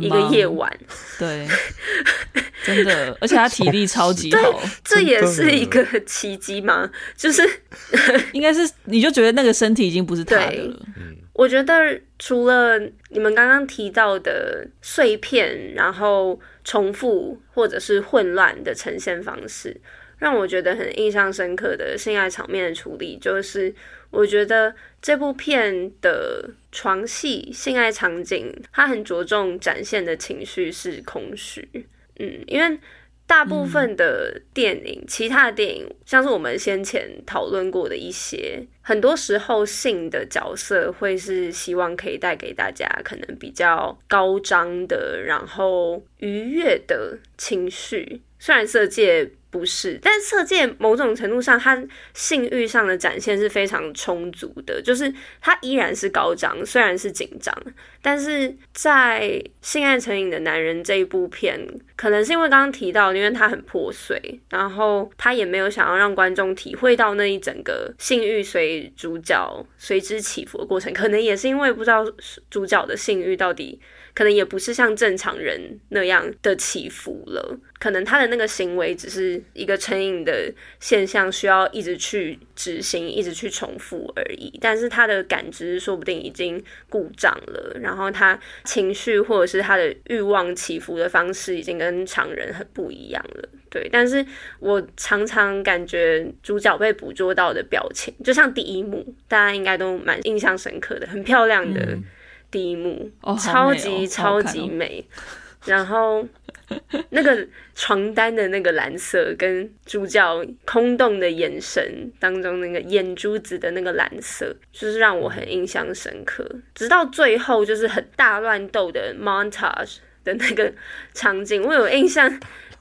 [SPEAKER 3] 一个夜晚，
[SPEAKER 1] 对。真的，而且他体力超级好，
[SPEAKER 3] 这也是一个奇迹吗？就是
[SPEAKER 1] 应该是，你就觉得那个身体已经不是他的了。
[SPEAKER 3] 我觉得除了你们刚刚提到的碎片，然后重复或者是混乱的呈现方式，让我觉得很印象深刻的性爱场面的处理，就是我觉得这部片的。床戏、性爱场景，它很着重展现的情绪是空虚。嗯，因为大部分的电影，嗯、其他的电影，像是我们先前讨论过的一些，很多时候性的角色会是希望可以带给大家可能比较高涨的，然后愉悦的情绪。虽然色戒。不是，但是色戒某种程度上，他性欲上的展现是非常充足的，就是他依然是高涨，虽然是紧张，但是在性爱成瘾的男人这一部片，可能是因为刚刚提到，因为他很破碎，然后他也没有想要让观众体会到那一整个性欲随主角随之起伏的过程，可能也是因为不知道主角的性欲到底。可能也不是像正常人那样的起伏了，可能他的那个行为只是一个成瘾的现象，需要一直去执行、一直去重复而已。但是他的感知说不定已经故障了，然后他情绪或者是他的欲望起伏的方式已经跟常人很不一样了。对，但是我常常感觉主角被捕捉到的表情，就像第一幕，大家应该都蛮印象深刻的，很漂亮的。第一幕、超级超级美，然后那个床单的那个蓝色跟主角空洞的眼神当中那个眼珠子的那个蓝色，就是让我很印象深刻。直到最后就是很大乱斗的 montage 的那个场景，我有印象。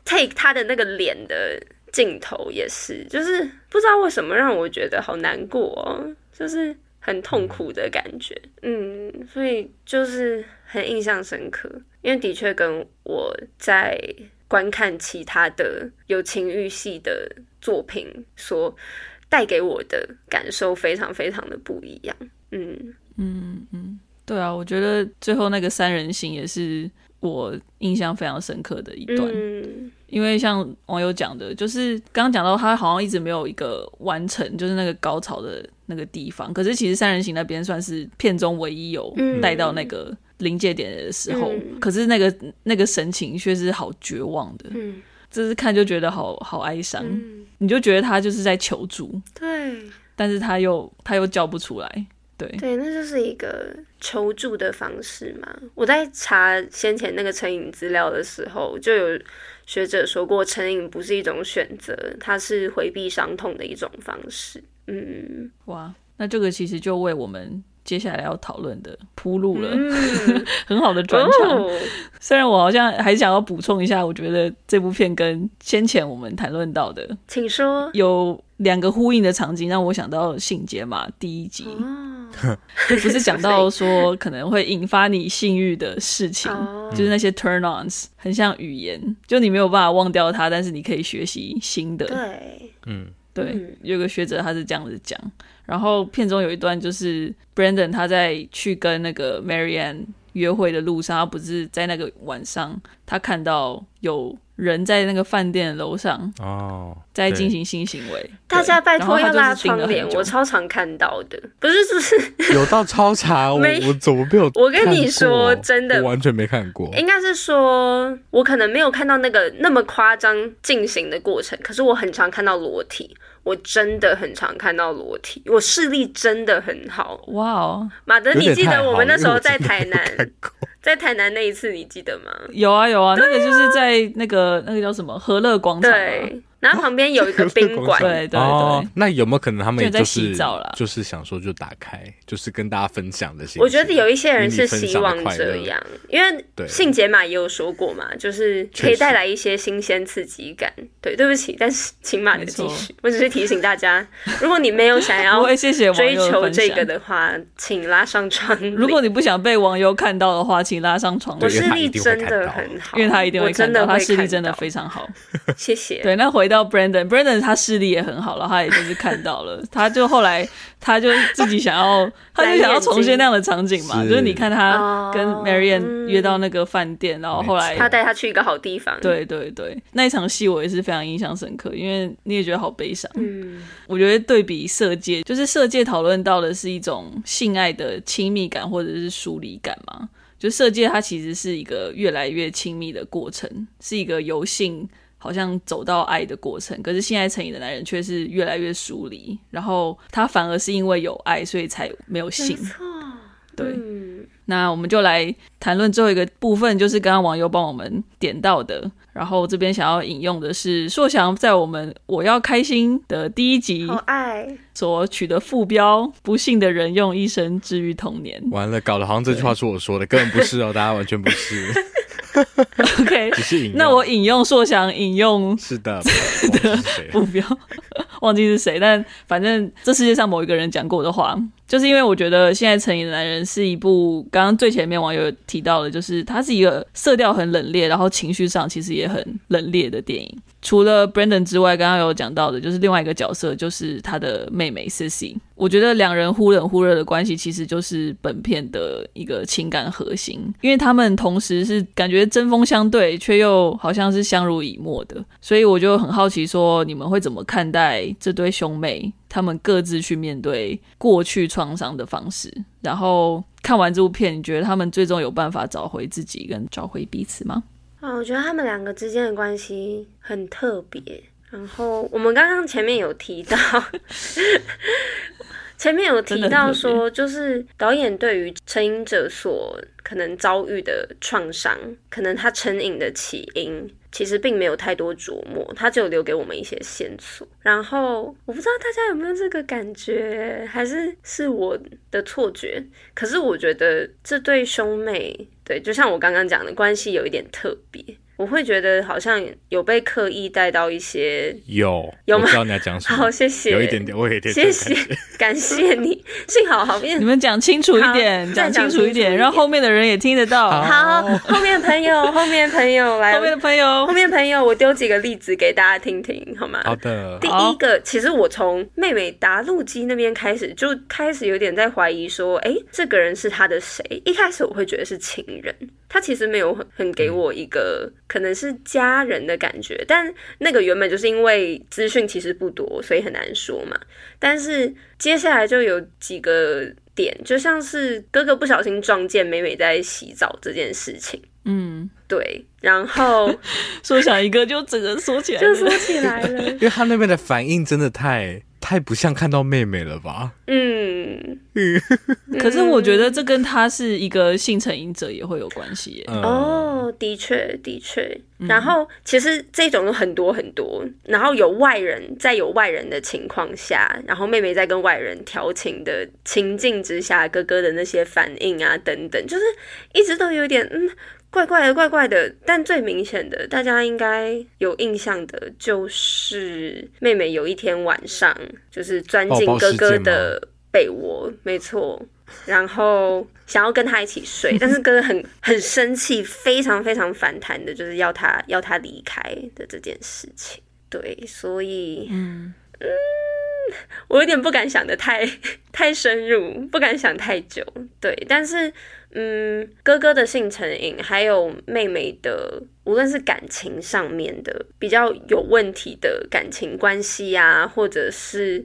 [SPEAKER 3] take 他的那个脸的镜头也是，就是不知道为什么让我觉得好难过哦，就是。很痛苦的感觉，嗯，所以就是很印象深刻，因为的确跟我在观看其他的有情欲系的作品所带给我的感受非常非常的不一样，嗯。
[SPEAKER 1] 嗯嗯，对啊，我觉得最后那个三人行也是我印象非常深刻的一段。嗯。因为像网友讲的，就是刚刚讲到他好像一直没有一个完成，就是那个高潮的那个地方。可是其实三人行那边算是片中唯一有带到那个临界点的时候，嗯、可是那个那个神情却是好绝望的，嗯，就是看就觉得好好哀伤，嗯、你就觉得他就是在求助，
[SPEAKER 3] 对，
[SPEAKER 1] 但是他又他又叫不出来，对，
[SPEAKER 3] 对，那就是一个求助的方式嘛。我在查先前那个成瘾资料的时候，就有。学者说过，成瘾不是一种选择，它是回避伤痛的一种方式。嗯，
[SPEAKER 1] 哇，那这个其实就为我们接下来要讨论的铺路了，嗯、很好的转场。哦、虽然我好像还想要补充一下，我觉得这部片跟先前我们谈论到的，
[SPEAKER 3] 请说
[SPEAKER 1] 有两个呼应的场景，让我想到性解码第一集，哦、不是讲到说可能会引发你性欲的事情，哦、就是那些 turn ons，很像语言，就你没有办法忘掉它，但是你可以学习新的。
[SPEAKER 3] 对，
[SPEAKER 2] 嗯。
[SPEAKER 1] 对，嗯、有个学者他是这样子讲，然后片中有一段就是 Brandon 他在去跟那个 Marianne 约会的路上，他不是在那个晚上，他看到有人在那个饭店的楼上哦，在进行性行为。
[SPEAKER 3] 大家拜托要拉窗帘，我超常看到的，不是，不是
[SPEAKER 2] 有到超长，我我怎么没有？
[SPEAKER 3] 我跟你说真的，
[SPEAKER 2] 我完全没看过。
[SPEAKER 3] 应该是说，我可能没有看到那个那么夸张进行的过程，可是我很常看到裸体。我真的很常看到裸体，我视力真的很好。哇哦，马德，你记得我们那时候在台南，在台南那一次，你记得吗？
[SPEAKER 1] 有啊有啊，那个就是在那个那个叫什么和乐广场。
[SPEAKER 3] 对。然后旁边有一个宾 馆，
[SPEAKER 1] 对对对。
[SPEAKER 2] 那有没有可能他们就是就是想说就打开，就是跟大家分享的？
[SPEAKER 3] 我觉得有一些人是希望这样，因为性解码也有说过嘛，就是可以带来一些新鲜刺激感。对，对不起，但是请马的继续。我只是提醒大家，如果你没有想要 追求这个的话，请拉上窗。
[SPEAKER 1] 如果你不想被网友看到的话，请拉上窗。
[SPEAKER 3] 我视力真的很好，
[SPEAKER 1] 因为他一定会看到，他视力真的非常好。
[SPEAKER 3] 谢谢。
[SPEAKER 1] 对，那回。回到 Brandon，Brandon 他视力也很好，然后他也就是看到了，他就后来他就自己想要，他就想要重现那样的场景嘛，是。就是你看他跟 Marianne 约到那个饭店，嗯、然后后来
[SPEAKER 3] 他带他去一个好地方，
[SPEAKER 1] 对对对，那一场戏我也是非常印象深刻，因为你也觉得好悲伤，嗯，我觉得对比色戒，就是色戒讨论到的是一种性爱的亲密感或者是疏离感嘛，就色戒它其实是一个越来越亲密的过程，是一个由性。好像走到爱的过程，可是性爱成瘾的男人却是越来越疏离，然后他反而是因为有爱，所以才没有性。没错，对。嗯、那我们就来谈论最后一个部分，就是刚刚网友帮我们点到的，然后这边想要引用的是硕翔在我们我要开心的第一集所取的副标：不幸的人用一生治愈童年。
[SPEAKER 2] 完了，搞得好像这句话是我说的，根本不是哦，大家完全不是。
[SPEAKER 1] OK，那我引用硕翔引用
[SPEAKER 2] 是的
[SPEAKER 1] 的目标，忘记是谁，但反正这世界上某一个人讲过的话，就是因为我觉得现在成瘾的男人是一部刚刚最前面网友提到的，就是它是一个色调很冷冽，然后情绪上其实也很冷冽的电影。除了 Brandon 之外，刚刚有讲到的，就是另外一个角色，就是他的妹妹 Sissy。我觉得两人忽冷忽热的关系，其实就是本片的一个情感核心，因为他们同时是感觉针锋相对，却又好像是相濡以沫的。所以我就很好奇，说你们会怎么看待这对兄妹，他们各自去面对过去创伤的方式？然后看完这部片，你觉得他们最终有办法找回自己，跟找回彼此吗？
[SPEAKER 3] 啊，我觉得他们两个之间的关系很特别。然后我们刚刚前面有提到，前面有提到说，就是导演对于成瘾者所可能遭遇的创伤，可能他成瘾的起因。其实并没有太多琢磨，他只有留给我们一些线索。然后我不知道大家有没有这个感觉，还是是我的错觉。可是我觉得这对兄妹，对，就像我刚刚讲的，关系有一点特别。我会觉得好像有被刻意带到一些
[SPEAKER 2] 有
[SPEAKER 3] 有吗？
[SPEAKER 2] 我知道你要讲什么。
[SPEAKER 3] 好，谢谢。
[SPEAKER 2] 有一点点，我也有点
[SPEAKER 3] 谢谢，感谢你。幸好好，
[SPEAKER 1] 你们讲清楚一点，讲清楚一点，让后面的人也听得到。
[SPEAKER 3] 好，后面的朋友，后面的朋友来，
[SPEAKER 1] 后面的朋友，
[SPEAKER 3] 后面的朋友，我丢几个例子给大家听听，好吗？
[SPEAKER 2] 好的。
[SPEAKER 3] 第一个，其实我从妹妹达路基那边开始，就开始有点在怀疑说，哎，这个人是他的谁？一开始我会觉得是情人，他其实没有很很给我一个。可能是家人的感觉，但那个原本就是因为资讯其实不多，所以很难说嘛。但是接下来就有几个点，就像是哥哥不小心撞见美美在洗澡这件事情，嗯，对。然后
[SPEAKER 1] 说想一个就整个说起来，
[SPEAKER 3] 就说起来了，
[SPEAKER 2] 因为他那边的反应真的太太不像看到妹妹了吧？
[SPEAKER 3] 嗯，
[SPEAKER 2] 因
[SPEAKER 1] 可是我觉得这跟他是一个性成瘾者也会有关系耶。
[SPEAKER 3] 哦，的确的确。然后其实这种很多很多，然后有外人在有外人的情况下，然后妹妹在跟外人调情的情境之下，哥哥的那些反应啊等等，就是一直都有点嗯。怪怪的，怪怪的，但最明显的，大家应该有印象的，就是妹妹有一天晚上就是钻进哥哥的被窝，没错，然后想要跟他一起睡，但是哥哥很很生气，非常非常反弹的，就是要他要他离开的这件事情。对，所以嗯嗯，我有点不敢想的太太深入，不敢想太久。对，但是。嗯，哥哥的性成瘾，还有妹妹的，无论是感情上面的比较有问题的感情关系啊，或者是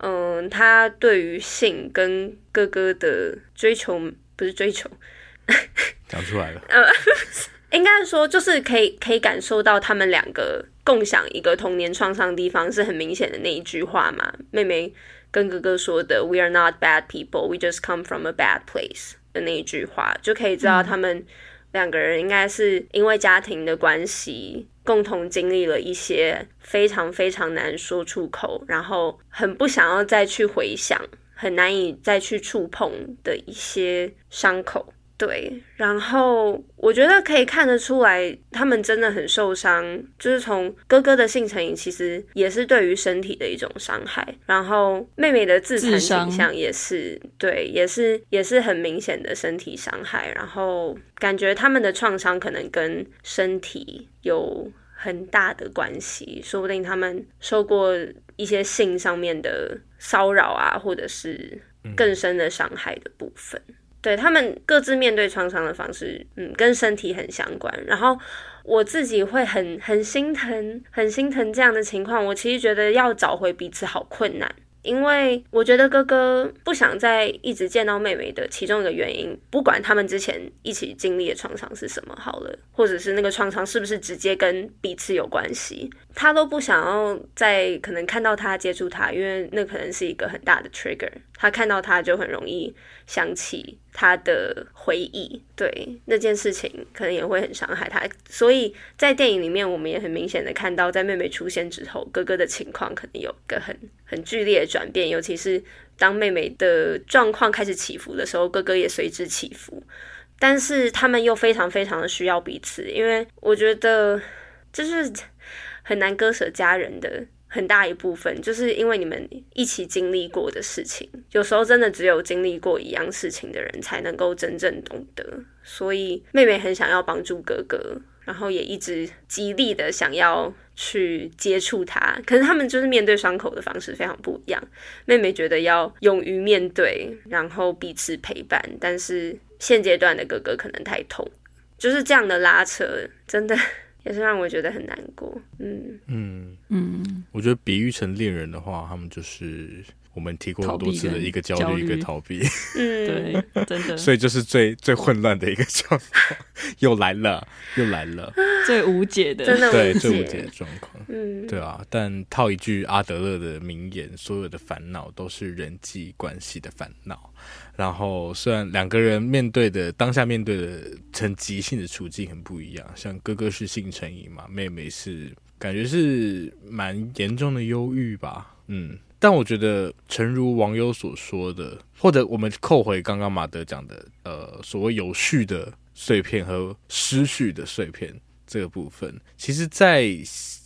[SPEAKER 3] 嗯，他对于性跟哥哥的追求，不是追求，
[SPEAKER 2] 讲出来了。
[SPEAKER 3] 呃，应该说就是可以可以感受到他们两个共享一个童年创伤的地方是很明显的那一句话嘛。妹妹跟哥哥说的：“We are not bad people, we just come from a bad place。”的那一句话，就可以知道他们两个人应该是因为家庭的关系，共同经历了一些非常非常难说出口，然后很不想要再去回想，很难以再去触碰的一些伤口。对，然后我觉得可以看得出来，他们真的很受伤。就是从哥哥的性成瘾，其实也是对于身体的一种伤害。然后妹妹的自残倾向也是，对，也是也是很明显的身体伤害。然后感觉他们的创伤可能跟身体有很大的关系，说不定他们受过一些性上面的骚扰啊，或者是更深的伤害的部分。对，他们各自面对创伤的方式，嗯，跟身体很相关。然后我自己会很很心疼，很心疼这样的情况。我其实觉得要找回彼此好困难。因为我觉得哥哥不想再一直见到妹妹的其中一个原因，不管他们之前一起经历的创伤是什么好了，或者是那个创伤是不是直接跟彼此有关系，他都不想要再可能看到他接触他，因为那可能是一个很大的 trigger，他看到他就很容易想起他的回忆，对那件事情可能也会很伤害他，所以在电影里面我们也很明显的看到，在妹妹出现之后，哥哥的情况可能有个很。很剧烈的转变，尤其是当妹妹的状况开始起伏的时候，哥哥也随之起伏。但是他们又非常非常的需要彼此，因为我觉得这是很难割舍家人的很大一部分，就是因为你们一起经历过的事情，有时候真的只有经历过一样事情的人才能够真正懂得。所以妹妹很想要帮助哥哥，然后也一直极力的想要。去接触他，可是他们就是面对伤口的方式非常不一样。妹妹觉得要勇于面对，然后彼此陪伴，但是现阶段的哥哥可能太痛，就是这样的拉扯，真的也是让我觉得很难过。嗯。嗯。
[SPEAKER 2] 嗯，我觉得比喻成恋人的话，他们就是。我们提过很多次的一个焦虑，一个逃避，
[SPEAKER 1] 嗯，对，真的，
[SPEAKER 2] 所以就是最最混乱的一个状况，又来了，又来了，
[SPEAKER 1] 最无解的，
[SPEAKER 2] 对，最无解的状况，嗯，对啊。但套一句阿德勒的名言，所有的烦恼都是人际关系的烦恼。然后，虽然两个人面对的当下面对的成即兴的处境很不一样，像哥哥是性成瘾嘛，妹妹是感觉是蛮严重的忧郁吧，嗯。但我觉得，诚如网友所说的，或者我们扣回刚刚马德讲的，呃，所谓有序的碎片和失序的碎片这个部分，其实，在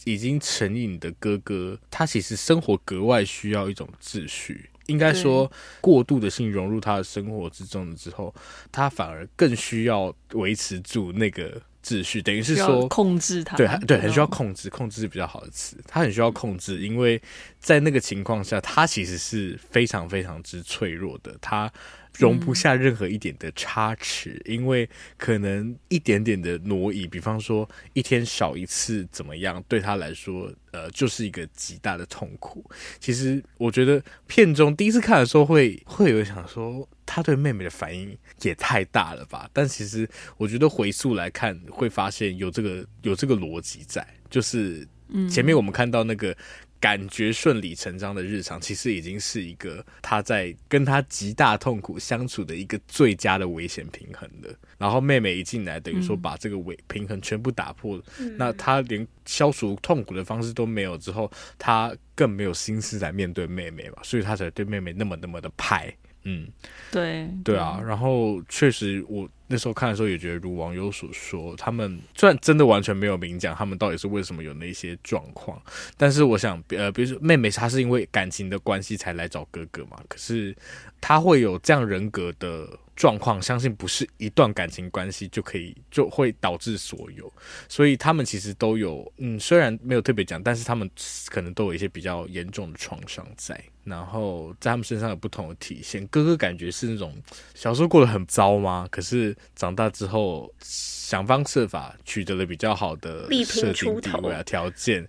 [SPEAKER 2] 已经成瘾的哥哥，他其实生活格外需要一种秩序。应该说，过度的性融入他的生活之中了之后，他反而更需要维持住那个。秩序等于是说
[SPEAKER 1] 控制他，
[SPEAKER 2] 对对，很需要控制，控制是比较好的词。他很需要控制，因为在那个情况下，他其实是非常非常之脆弱的，他容不下任何一点的差池，嗯、因为可能一点点的挪移，比方说一天少一次怎么样，对他来说，呃，就是一个极大的痛苦。其实我觉得片中第一次看的时候会，会会有想说。他对妹妹的反应也太大了吧？但其实我觉得回溯来看，会发现有这个有这个逻辑在，就是前面我们看到那个感觉顺理成章的日常，其实已经是一个他在跟他极大痛苦相处的一个最佳的危险平衡的。然后妹妹一进来，等于说把这个危平衡全部打破，嗯、那他连消除痛苦的方式都没有之后，他更没有心思来面对妹妹嘛，所以他才对妹妹那么那么的派。嗯，
[SPEAKER 1] 对
[SPEAKER 2] 对啊，然后确实我。那时候看的时候也觉得，如网友所说，他们虽然真的完全没有明讲他们到底是为什么有那些状况，但是我想，呃，比如说妹妹她是因为感情的关系才来找哥哥嘛，可是她会有这样人格的状况，相信不是一段感情关系就可以就会导致所有，所以他们其实都有，嗯，虽然没有特别讲，但是他们可能都有一些比较严重的创伤在，然后在他们身上有不同的体现。哥哥感觉是那种小时候过得很糟吗？可是。长大之后，想方设法取得了比较好的设定地位啊条件，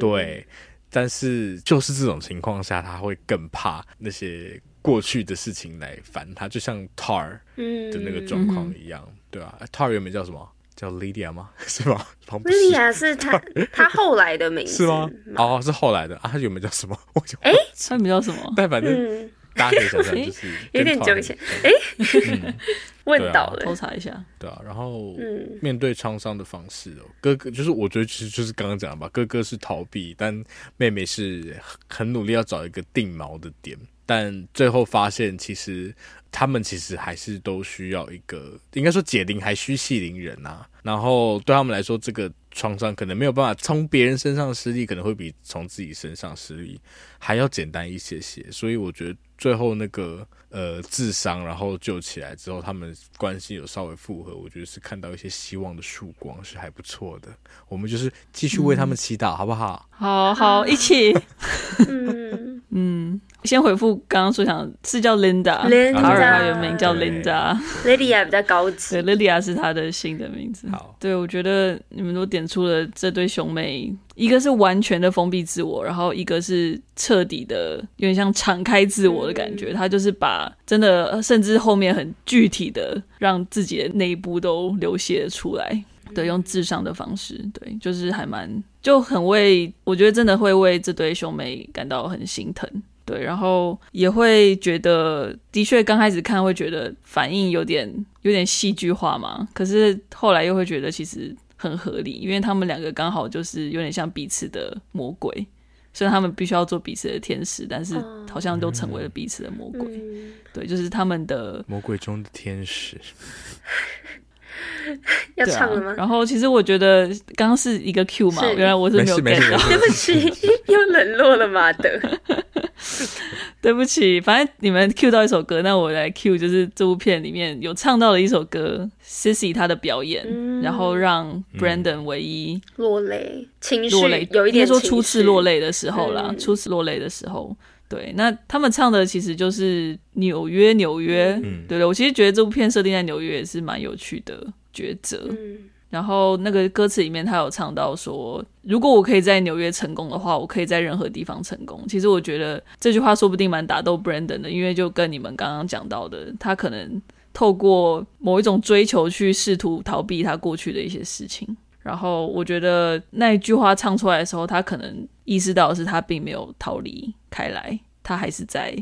[SPEAKER 2] 对。但是就是这种情况下，他会更怕那些过去的事情来烦他，就像 Tar 的那个状况一样，对吧？Tar 原本叫什么？叫 Lydia 吗？是吗
[SPEAKER 3] ？Lydia 是他他后来的名字
[SPEAKER 2] 是吗？哦，是后来的啊。他原本叫什么？
[SPEAKER 1] 我哎，他原本叫什么？
[SPEAKER 2] 但反正。大家可以想象，就是
[SPEAKER 3] 有点久以前，哎，问到了，
[SPEAKER 1] 偷查一下，
[SPEAKER 2] 对啊，然后面对创伤的方式哦，哥哥就是我觉得其实就是刚刚讲的吧，哥哥是逃避，但妹妹是很努力要找一个定锚的点，但最后发现其实他们其实还是都需要一个，应该说解铃还须系铃人呐，然后对他们来说这个。创伤可能没有办法从别人身上施力，可能会比从自己身上施力还要简单一些些。所以我觉得最后那个呃自伤，然后救起来之后，他们关系有稍微复合，我觉得是看到一些希望的曙光，是还不错的。我们就是继续为他们祈祷，嗯、好不好？
[SPEAKER 1] 好好一起。嗯嗯。先回复刚刚所想，是叫 Linda，塔尔他原名叫 Linda，Lydia
[SPEAKER 3] 比较高级，
[SPEAKER 1] 对，Lydia 是他的新的名字。
[SPEAKER 2] 好，
[SPEAKER 1] 对，我觉得你们都点出了这对兄妹，一个是完全的封闭自我，然后一个是彻底的有点像敞开自我的感觉。嗯、他就是把真的，甚至后面很具体的让自己的内部都流泻出来，对，用智商的方式，对，就是还蛮就很为，我觉得真的会为这对兄妹感到很心疼。对，然后也会觉得，的确刚开始看会觉得反应有点有点戏剧化嘛，可是后来又会觉得其实很合理，因为他们两个刚好就是有点像彼此的魔鬼，虽然他们必须要做彼此的天使，但是好像都成为了彼此的魔鬼。嗯、对，就是他们的
[SPEAKER 2] 魔鬼中的天使。
[SPEAKER 3] 要唱了吗？
[SPEAKER 1] 啊？然后其实我觉得刚刚是一个 Q 嘛，原来我是没有 get 到，
[SPEAKER 3] 对不起，又冷落了马德。
[SPEAKER 1] 对不起，反正你们 Q 到一首歌，那我来 Q，就是这部片里面有唱到的一首歌，Sissy 她的表演，嗯、然后让 Brandon 唯一
[SPEAKER 3] 落泪，情绪
[SPEAKER 1] 落泪，
[SPEAKER 3] 有一点
[SPEAKER 1] 说初次落泪的时候啦，嗯、初次落泪的时候。对，那他们唱的其实就是纽约，纽约，嗯、对的。我其实觉得这部片设定在纽约也是蛮有趣的抉择。嗯、然后那个歌词里面他有唱到说，如果我可以在纽约成功的话，我可以在任何地方成功。其实我觉得这句话说不定蛮打动 Brandon 的，因为就跟你们刚刚讲到的，他可能透过某一种追求去试图逃避他过去的一些事情。然后我觉得那一句话唱出来的时候，他可能意识到的是他并没有逃离开来，他还是在，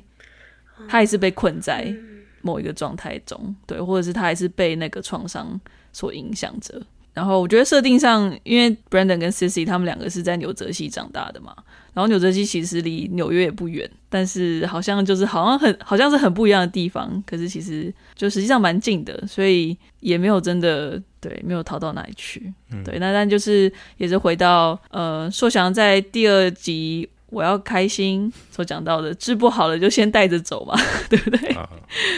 [SPEAKER 1] 他还是被困在某一个状态中，对，或者是他还是被那个创伤所影响着。然后我觉得设定上，因为 Brandon 跟 Sissy 他们两个是在纽泽西长大的嘛。然后纽泽西其实离纽约也不远，但是好像就是好像很好像是很不一样的地方，可是其实就实际上蛮近的，所以也没有真的对没有逃到哪里去。嗯、对，那但就是也是回到呃，硕翔在第二集我要开心所讲到的，治不好了就先带着走嘛，对不对？啊、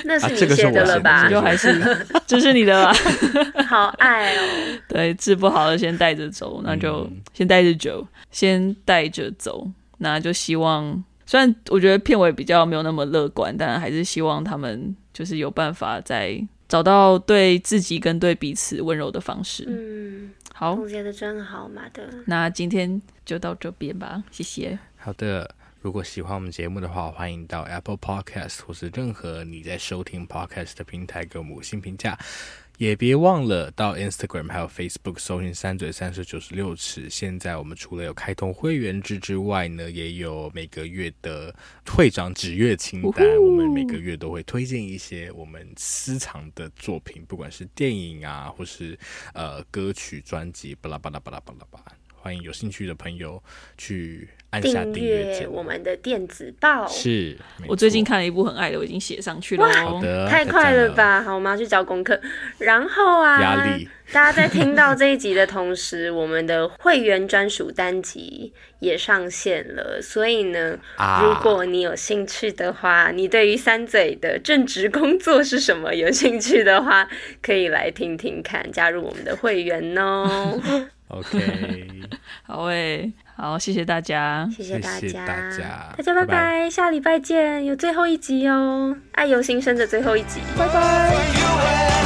[SPEAKER 3] 那是你写的了吧？
[SPEAKER 1] 就还是 这是你的吧？
[SPEAKER 3] 好爱哦。
[SPEAKER 1] 对，治不好了先带着走，那就先带着走。先带着走，那就希望。虽然我觉得片尾比较没有那么乐观，但还是希望他们就是有办法再找到对自己跟对彼此温柔的方式。嗯，好，
[SPEAKER 3] 总结的真好，马德。
[SPEAKER 1] 那今天就到这边吧，谢谢。
[SPEAKER 2] 好的，如果喜欢我们节目的话，欢迎到 Apple Podcast 或是任何你在收听 Podcast 的平台给我们五星评价。也别忘了到 Instagram 还有 Facebook 搜寻三嘴三舌九十六尺。现在我们除了有开通会员制之外呢，也有每个月的会长指阅清单。我们每个月都会推荐一些我们私藏的作品，不管是电影啊，或是呃歌曲专辑，巴拉巴拉巴拉巴拉巴拉。欢迎有兴趣的朋友去按下订阅
[SPEAKER 3] 我们的电子报。
[SPEAKER 2] 是，
[SPEAKER 1] 我最近看了一部很爱的，我已经写上去了。
[SPEAKER 3] 好的，太快了吧！好，我们要去交功课。然后啊，
[SPEAKER 2] 压力。
[SPEAKER 3] 大家在听到这一集的同时，我们的会员专属单集也上线了。所以呢，啊、如果你有兴趣的话，你对于三嘴的正职工作是什么有兴趣的话，可以来听听看，加入我们的会员哦。
[SPEAKER 2] OK，
[SPEAKER 1] 好诶，好，谢谢大家，
[SPEAKER 3] 谢谢大家，
[SPEAKER 2] 谢谢大家，
[SPEAKER 3] 大家拜拜，拜拜，下礼拜见，有最后一集哦，爱由心生的最后一集，拜拜。